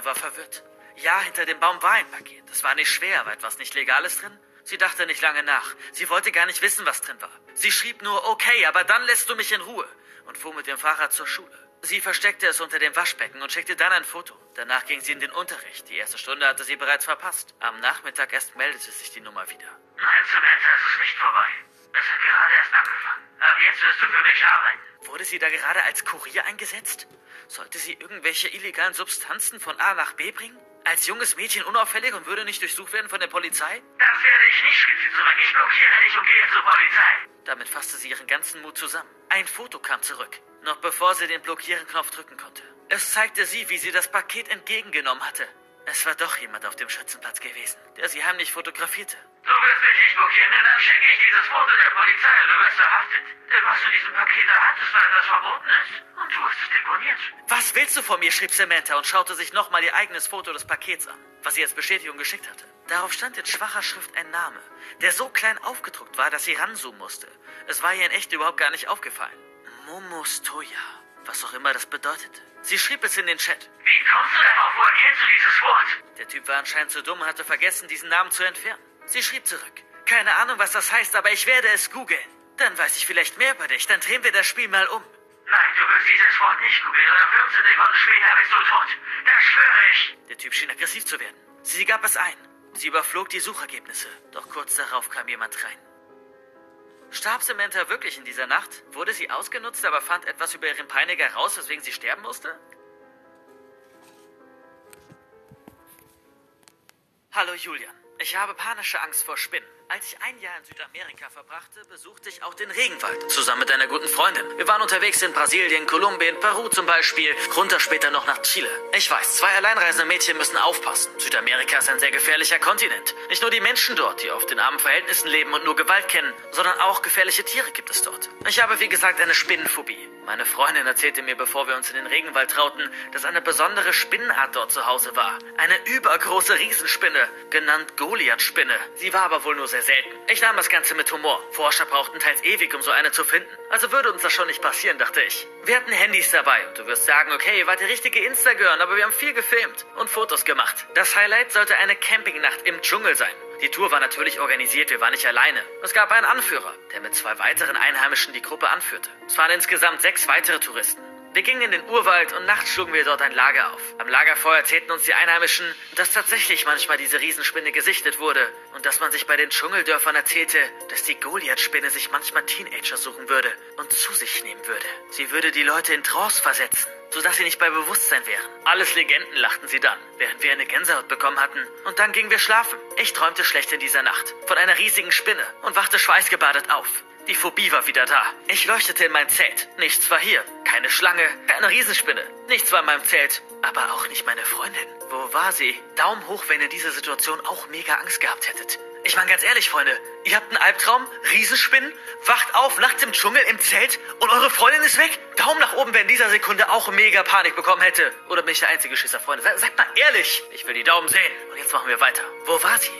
Samantha war verwirrt. Ja, hinter dem Baum war ein Paket. Es war nicht schwer, aber etwas nicht Legales drin? Sie dachte nicht lange nach. Sie wollte gar nicht wissen, was drin war. Sie schrieb nur, okay, aber dann lässt du mich in Ruhe und fuhr mit dem Fahrrad zur Schule. Sie versteckte es unter dem Waschbecken und schickte dann ein Foto. Danach ging sie in den Unterricht. Die erste Stunde hatte sie bereits verpasst. Am Nachmittag erst meldete sich die Nummer wieder. Nein, Samantha, es ist nicht vorbei. Es hat gerade erst angefangen. Ab jetzt wirst du für mich arbeiten. Wurde sie da gerade als Kurier eingesetzt? Sollte sie irgendwelche illegalen Substanzen von A nach B bringen? Als junges Mädchen unauffällig und würde nicht durchsucht werden von der Polizei? Das werde ich nicht zurück. Ich blockiere dich und gehe zur Polizei. Damit fasste sie ihren ganzen Mut zusammen. Ein Foto kam zurück, noch bevor sie den Blockieren-Knopf drücken konnte. Es zeigte sie, wie sie das Paket entgegengenommen hatte. Es war doch jemand auf dem Schützenplatz gewesen, der sie heimlich fotografierte. Du wirst mich nicht blockieren, denn dann schicke ich dieses Foto der Polizei und du wirst verhaftet. Denn was du diesem Paket da hattest, weil etwas verboten ist. Und du hast es deponiert. Was willst du von mir? schrieb Samantha und schaute sich nochmal ihr eigenes Foto des Pakets an, was sie als Bestätigung geschickt hatte. Darauf stand in schwacher Schrift ein Name, der so klein aufgedruckt war, dass sie ranzoomen musste. Es war ihr in echt überhaupt gar nicht aufgefallen. Momostoya, was auch immer das bedeutete. Sie schrieb es in den Chat. Wie kommst du darauf? Woher kennst du dieses Wort? Der Typ war anscheinend zu dumm und hatte vergessen, diesen Namen zu entfernen. Sie schrieb zurück. Keine Ahnung, was das heißt, aber ich werde es googeln. Dann weiß ich vielleicht mehr über dich. Dann drehen wir das Spiel mal um. Nein, du wirst dieses Wort nicht googeln oder 15 Sekunden später bist du tot. Das schwöre ich. Der Typ schien aggressiv zu werden. Sie gab es ein. Sie überflog die Suchergebnisse. Doch kurz darauf kam jemand rein. Starb Samantha wirklich in dieser Nacht? Wurde sie ausgenutzt, aber fand etwas über ihren Peiniger raus, weswegen sie sterben musste? Hallo Julian. Ich habe panische Angst vor Spinnen. Als ich ein Jahr in Südamerika verbrachte, besuchte ich auch den Regenwald. Zusammen mit einer guten Freundin. Wir waren unterwegs in Brasilien, Kolumbien, Peru zum Beispiel, runter später noch nach Chile. Ich weiß, zwei alleinreisende Mädchen müssen aufpassen. Südamerika ist ein sehr gefährlicher Kontinent. Nicht nur die Menschen dort, die auf den armen Verhältnissen leben und nur Gewalt kennen, sondern auch gefährliche Tiere gibt es dort. Ich habe, wie gesagt, eine Spinnenphobie. Meine Freundin erzählte mir, bevor wir uns in den Regenwald trauten, dass eine besondere Spinnenart dort zu Hause war. Eine übergroße Riesenspinne, genannt Goliath-Spinne. Sie war aber wohl nur sehr selten. Ich nahm das Ganze mit Humor. Forscher brauchten teils ewig, um so eine zu finden. Also würde uns das schon nicht passieren, dachte ich. Wir hatten Handys dabei und du wirst sagen, okay, ihr wart die richtige Instagram, aber wir haben viel gefilmt und Fotos gemacht. Das Highlight sollte eine Campingnacht im Dschungel sein. Die Tour war natürlich organisiert, wir waren nicht alleine. Es gab einen Anführer, der mit zwei weiteren Einheimischen die Gruppe anführte. Es waren insgesamt sechs weitere Touristen. Wir gingen in den Urwald und nachts schlugen wir dort ein Lager auf. Am Lagerfeuer erzählten uns die Einheimischen, dass tatsächlich manchmal diese Riesenspinne gesichtet wurde und dass man sich bei den Dschungeldörfern erzählte, dass die Goliath-Spinne sich manchmal Teenager suchen würde und zu sich nehmen würde. Sie würde die Leute in Trance versetzen, sodass sie nicht bei Bewusstsein wären. Alles Legenden lachten sie dann, während wir eine Gänsehaut bekommen hatten. Und dann gingen wir schlafen. Ich träumte schlecht in dieser Nacht von einer riesigen Spinne und wachte schweißgebadet auf. Die Phobie war wieder da. Ich leuchtete in mein Zelt. Nichts war hier. Keine Schlange, keine Riesenspinne. Nichts war in meinem Zelt. Aber auch nicht meine Freundin. Wo war sie? Daumen hoch, wenn ihr in dieser Situation auch mega Angst gehabt hättet. Ich meine ganz ehrlich, Freunde, ihr habt einen Albtraum, Riesenspinnen, wacht auf, nachts im Dschungel, im Zelt und eure Freundin ist weg? Daumen nach oben, wer in dieser Sekunde auch mega Panik bekommen hätte. Oder bin ich der einzige Schisser, Freunde? Se seid mal ehrlich. Ich will die Daumen sehen. Und jetzt machen wir weiter. Wo war sie?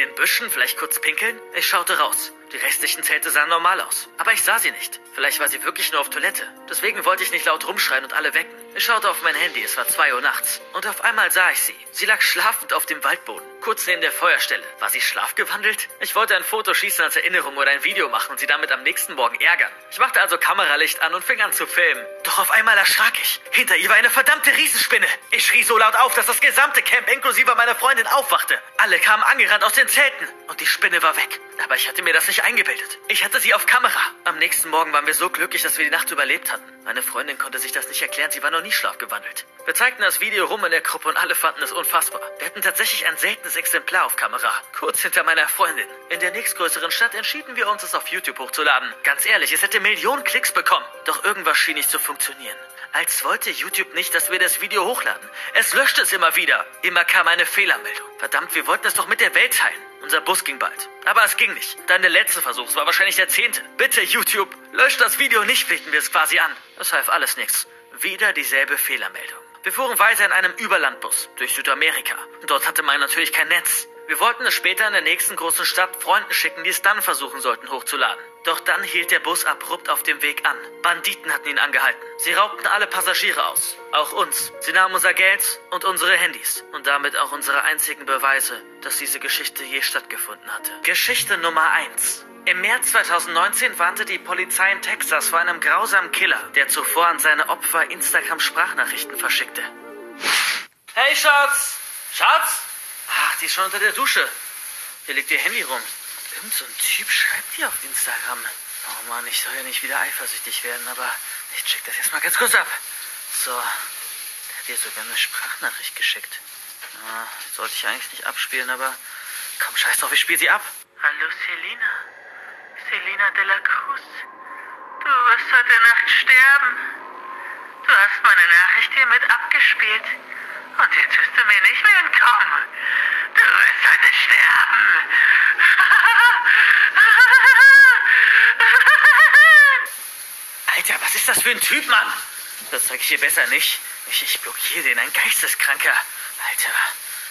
Den Büschen, vielleicht kurz pinkeln? Ich schaute raus. Die restlichen Zelte sahen normal aus. Aber ich sah sie nicht. Vielleicht war sie wirklich nur auf Toilette. Deswegen wollte ich nicht laut rumschreien und alle wecken. Ich schaute auf mein Handy, es war zwei Uhr nachts. Und auf einmal sah ich sie. Sie lag schlafend auf dem Waldboden, kurz neben der Feuerstelle. War sie schlafgewandelt? Ich wollte ein Foto schießen als Erinnerung oder ein Video machen und sie damit am nächsten Morgen ärgern. Ich machte also Kameralicht an und fing an zu filmen. Doch auf einmal erschrak ich. Hinter ihr war eine verdammte Riesenspinne. Ich schrie so laut auf, dass das gesamte Camp inklusive meiner Freundin aufwachte. Alle kamen angerannt aus den Zelten und die Spinne war weg. Aber ich hatte mir das nicht eingebildet. Ich hatte sie auf Kamera. Am nächsten Morgen waren wir so glücklich, dass wir die Nacht überlebt hatten. Meine Freundin konnte sich das nicht erklären, sie war noch nie schlafgewandelt. Wir zeigten das Video rum in der Gruppe und alle fanden es unfassbar. Wir hatten tatsächlich ein seltenes Exemplar auf Kamera. Kurz hinter meiner Freundin. In der nächstgrößeren Stadt entschieden wir uns, es auf YouTube hochzuladen. Ganz ehrlich, es hätte Millionen Klicks bekommen. Doch irgendwas schien nicht zu funktionieren. Als wollte YouTube nicht, dass wir das Video hochladen. Es löschte es immer wieder. Immer kam eine Fehlermeldung. Verdammt, wir wollten es doch mit der Welt teilen. Unser Bus ging bald. Aber es ging nicht. Dann der letzte Versuch. Es war wahrscheinlich der zehnte. Bitte, YouTube, löscht das Video nicht, flehten wir es quasi an. Das half alles nichts. Wieder dieselbe Fehlermeldung. Wir fuhren weiter in einem Überlandbus durch Südamerika. Dort hatte man natürlich kein Netz. Wir wollten es später in der nächsten großen Stadt Freunden schicken, die es dann versuchen sollten hochzuladen. Doch dann hielt der Bus abrupt auf dem Weg an. Banditen hatten ihn angehalten. Sie raubten alle Passagiere aus. Auch uns. Sie nahmen unser Geld und unsere Handys. Und damit auch unsere einzigen Beweise, dass diese Geschichte je stattgefunden hatte. Geschichte Nummer 1. Im März 2019 warnte die Polizei in Texas vor einem grausamen Killer, der zuvor an seine Opfer Instagram-Sprachnachrichten verschickte. Hey Schatz! Schatz! Ach, die ist schon unter der Dusche. Hier liegt ihr Handy rum. Irgend so ein Typ schreibt dir auf Instagram. Oh Mann, ich soll ja nicht wieder eifersüchtig werden, aber ich check das jetzt mal ganz kurz ab. So, der hat dir sogar eine Sprachnachricht geschickt. Ja, sollte ich eigentlich nicht abspielen, aber komm, scheiß drauf, ich spiele sie ab. Hallo Selina. Selina de la Cruz. Du wirst heute Nacht sterben. Du hast meine Nachricht hiermit abgespielt. Und jetzt wirst du mir nicht mehr entkommen. Heute sterben. Alter, was ist das für ein Typ, Mann? Das zeige ich dir besser nicht. Ich, ich blockiere den, ein Geisteskranker. Alter,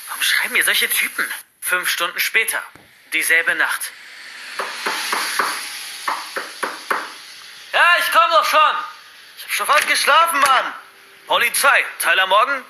warum schreiben mir solche Typen? Fünf Stunden später. Dieselbe Nacht. Ja, ich komme doch schon. Ich hab schon fast geschlafen, Mann. Polizei, Tyler Morgan?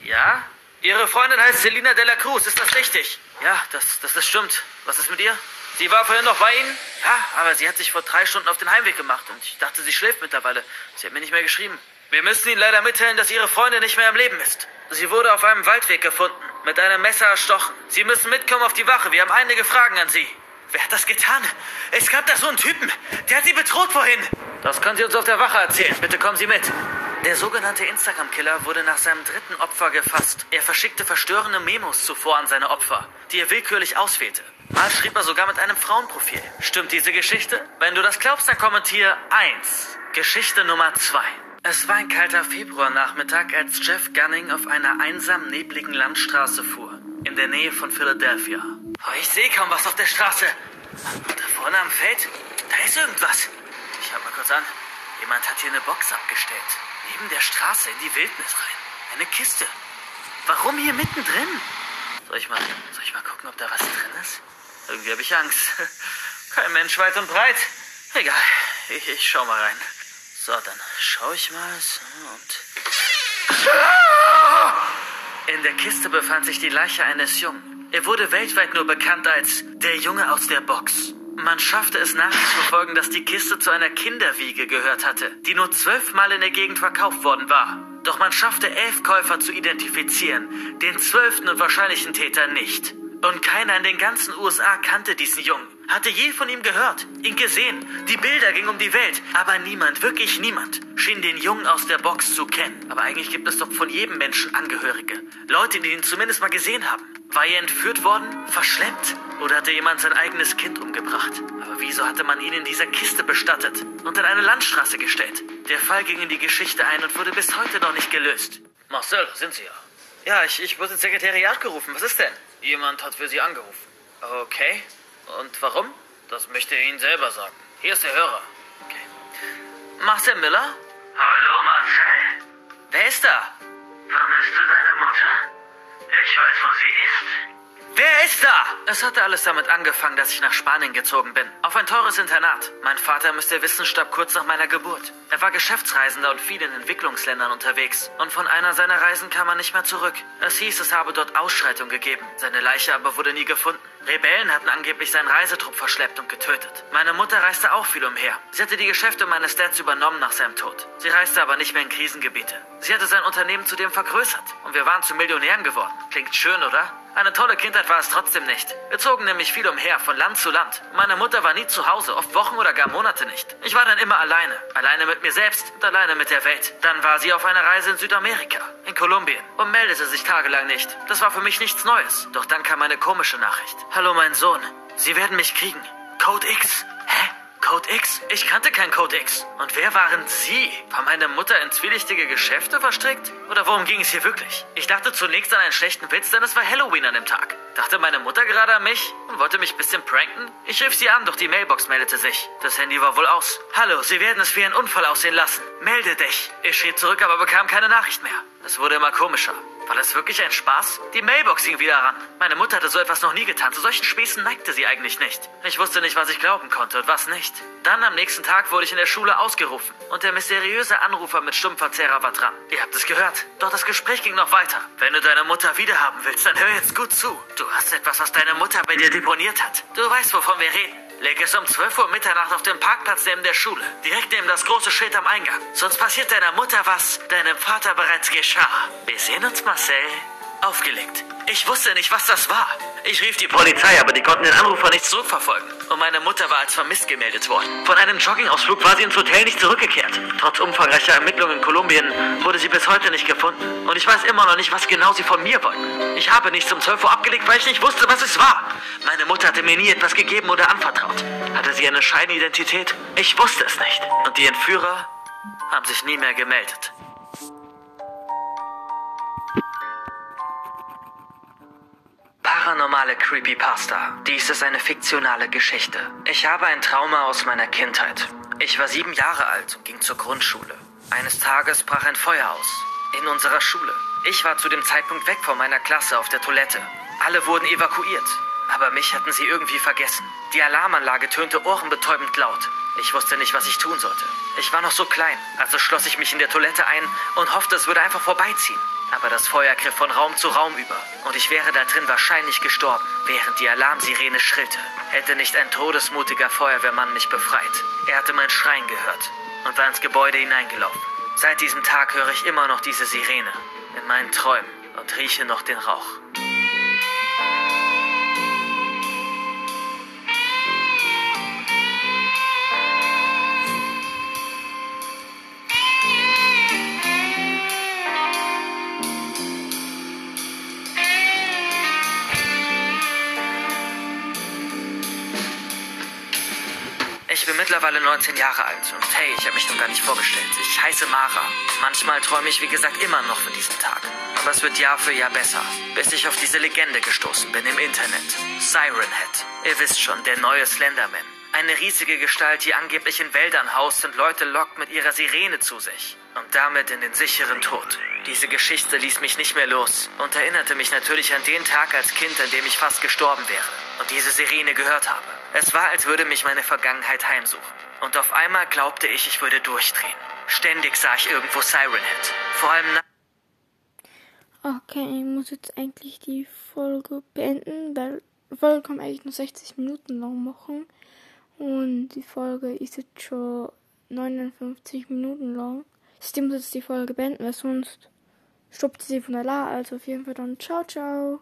Ja? Ihre Freundin heißt Selina de la Cruz, ist das richtig? Ja, das, das, das stimmt. Was ist mit ihr? Sie war vorhin noch bei Ihnen? Ja, aber sie hat sich vor drei Stunden auf den Heimweg gemacht und ich dachte, sie schläft mittlerweile. Sie hat mir nicht mehr geschrieben. Wir müssen Ihnen leider mitteilen, dass Ihre Freundin nicht mehr am Leben ist. Sie wurde auf einem Waldweg gefunden, mit einem Messer erstochen. Sie müssen mitkommen auf die Wache. Wir haben einige Fragen an Sie. Wer hat das getan? Es gab da so einen Typen. Der hat Sie bedroht vorhin. Das können Sie uns auf der Wache erzählen. Bitte kommen Sie mit. Der sogenannte Instagram-Killer wurde nach seinem dritten Opfer gefasst. Er verschickte verstörende Memos zuvor an seine Opfer, die er willkürlich auswählte. Mal schrieb er sogar mit einem Frauenprofil. Stimmt diese Geschichte? Wenn du das glaubst, dann kommentier 1. Geschichte Nummer 2. Es war ein kalter Februarnachmittag, als Jeff Gunning auf einer einsamen, nebligen Landstraße fuhr, in der Nähe von Philadelphia. Oh, ich sehe kaum was auf der Straße. Da vorne am Feld, da ist irgendwas. Ich hab mal kurz an. Jemand hat hier eine Box abgestellt. Neben der Straße in die Wildnis rein. Eine Kiste. Warum hier mittendrin? Soll ich mal, soll ich mal gucken, ob da was drin ist? Irgendwie habe ich Angst. [laughs] Kein Mensch weit und breit. Egal, ich, ich schau mal rein. So, dann schaue ich mal so und. [laughs] In der Kiste befand sich die Leiche eines Jungen. Er wurde weltweit nur bekannt als der Junge aus der Box. Man schaffte es nachzuverfolgen, dass die Kiste zu einer Kinderwiege gehört hatte, die nur zwölfmal in der Gegend verkauft worden war. Doch man schaffte elf Käufer zu identifizieren, den zwölften und wahrscheinlichen Täter nicht. Und keiner in den ganzen USA kannte diesen Jungen, hatte je von ihm gehört, ihn gesehen. Die Bilder gingen um die Welt, aber niemand, wirklich niemand, schien den Jungen aus der Box zu kennen. Aber eigentlich gibt es doch von jedem Menschen Angehörige. Leute, die ihn zumindest mal gesehen haben. War er entführt worden, verschleppt oder hatte jemand sein eigenes Kind umgebracht? Aber wieso hatte man ihn in dieser Kiste bestattet und in eine Landstraße gestellt? Der Fall ging in die Geschichte ein und wurde bis heute noch nicht gelöst. Marcel, sind Sie ja? Ja, ich, ich wurde ins Sekretariat gerufen. Was ist denn? Jemand hat für Sie angerufen. Okay. Und warum? Das möchte er Ihnen selber sagen. Hier ist der Hörer. Okay. Marcel Miller? Hallo Marcel. Wer ist da? Vermisst du deine Mutter? Ich weiß, wo sie ist. Wer ist da? Es hatte alles damit angefangen, dass ich nach Spanien gezogen bin. Auf ein teures Internat. Mein Vater müsste ihr wissen, starb kurz nach meiner Geburt. Er war Geschäftsreisender und viel in Entwicklungsländern unterwegs. Und von einer seiner Reisen kam er nicht mehr zurück. Es hieß, es habe dort Ausschreitung gegeben. Seine Leiche aber wurde nie gefunden. Rebellen hatten angeblich seinen Reisetrupp verschleppt und getötet. Meine Mutter reiste auch viel umher. Sie hatte die Geschäfte meines Dads übernommen nach seinem Tod. Sie reiste aber nicht mehr in Krisengebiete. Sie hatte sein Unternehmen zudem vergrößert. Und wir waren zu Millionären geworden. Klingt schön, oder? Eine tolle Kindheit war es trotzdem nicht. Wir zogen nämlich viel umher, von Land zu Land. Meine Mutter war nie zu Hause, oft Wochen oder gar Monate nicht. Ich war dann immer alleine. Alleine mit mir selbst und alleine mit der Welt. Dann war sie auf einer Reise in Südamerika, in Kolumbien, und meldete sich tagelang nicht. Das war für mich nichts Neues. Doch dann kam eine komische Nachricht. Hallo, mein Sohn. Sie werden mich kriegen. Code X. Hä? Code X? Ich kannte kein Code X. Und wer waren Sie? War meine Mutter in zwielichtige Geschäfte verstrickt? Oder worum ging es hier wirklich? Ich dachte zunächst an einen schlechten Witz, denn es war Halloween an dem Tag. Dachte meine Mutter gerade an mich und wollte mich ein bisschen pranken? Ich rief sie an, doch die Mailbox meldete sich. Das Handy war wohl aus. Hallo, Sie werden es wie ein Unfall aussehen lassen. Melde dich. Ich schrie zurück, aber bekam keine Nachricht mehr. Es wurde immer komischer. War das wirklich ein Spaß? Die Mailbox ging wieder ran. Meine Mutter hatte so etwas noch nie getan. Zu solchen Späßen neigte sie eigentlich nicht. Ich wusste nicht, was ich glauben konnte und was nicht. Dann am nächsten Tag wurde ich in der Schule ausgerufen und der mysteriöse Anrufer mit Stummverzehrer war dran. Ihr habt es gehört. Doch das Gespräch ging noch weiter. Wenn du deine Mutter wiederhaben willst, dann hör jetzt gut zu. Du hast etwas, was deine Mutter bei dir deponiert hat. Du weißt, wovon wir reden. Leg es um 12 Uhr Mitternacht auf dem Parkplatz neben der Schule. Direkt neben das große Schild am Eingang. Sonst passiert deiner Mutter, was deinem Vater bereits geschah. Wir sehen uns, Marcel. Aufgelegt. Ich wusste nicht, was das war. Ich rief die Polizei, aber die konnten den Anrufer nicht zurückverfolgen. Und meine Mutter war als vermisst gemeldet worden. Von einem Joggingausflug war sie ins Hotel nicht zurückgekehrt. Trotz umfangreicher Ermittlungen in Kolumbien wurde sie bis heute nicht gefunden. Und ich weiß immer noch nicht, was genau sie von mir wollten. Ich habe nichts um 12 Uhr abgelegt, weil ich nicht wusste, was es war. Meine Mutter hatte mir nie etwas gegeben oder anvertraut. Hatte sie eine Scheinidentität? Ich wusste es nicht. Und die Entführer haben sich nie mehr gemeldet. Paranormale Creepypasta. Dies ist eine fiktionale Geschichte. Ich habe ein Trauma aus meiner Kindheit. Ich war sieben Jahre alt und ging zur Grundschule. Eines Tages brach ein Feuer aus. In unserer Schule. Ich war zu dem Zeitpunkt weg von meiner Klasse auf der Toilette. Alle wurden evakuiert. Aber mich hatten sie irgendwie vergessen. Die Alarmanlage tönte ohrenbetäubend laut. Ich wusste nicht, was ich tun sollte. Ich war noch so klein, also schloss ich mich in der Toilette ein und hoffte, es würde einfach vorbeiziehen. Aber das Feuer griff von Raum zu Raum über und ich wäre da drin wahrscheinlich gestorben, während die Alarmsirene schrillte. Hätte nicht ein todesmutiger Feuerwehrmann mich befreit. Er hatte mein Schreien gehört und war ins Gebäude hineingelaufen. Seit diesem Tag höre ich immer noch diese Sirene in meinen Träumen und rieche noch den Rauch. Bin mittlerweile 19 Jahre alt und hey, ich habe mich noch gar nicht vorgestellt. Ich heiße Mara. Manchmal träume ich wie gesagt immer noch von diesem Tag. Aber es wird Jahr für Jahr besser, bis ich auf diese Legende gestoßen bin im Internet. Siren Head. Ihr wisst schon, der neue Slenderman. Eine riesige Gestalt, die angeblich in Wäldern haust und Leute lockt mit ihrer Sirene zu sich. Und damit in den sicheren Tod. Diese Geschichte ließ mich nicht mehr los und erinnerte mich natürlich an den Tag als Kind, an dem ich fast gestorben wäre und diese Sirene gehört habe. Es war, als würde mich meine Vergangenheit heimsuchen. Und auf einmal glaubte ich, ich würde durchdrehen. Ständig sah ich irgendwo Siren Head. Vor allem na Okay, ich muss jetzt eigentlich die Folge beenden, weil die Folge kann man eigentlich nur 60 Minuten lang machen. Und die Folge ist jetzt schon 59 Minuten lang. Ich muss jetzt die Folge beenden, weil sonst stoppt sie von allein. Also auf jeden Fall dann ciao, ciao.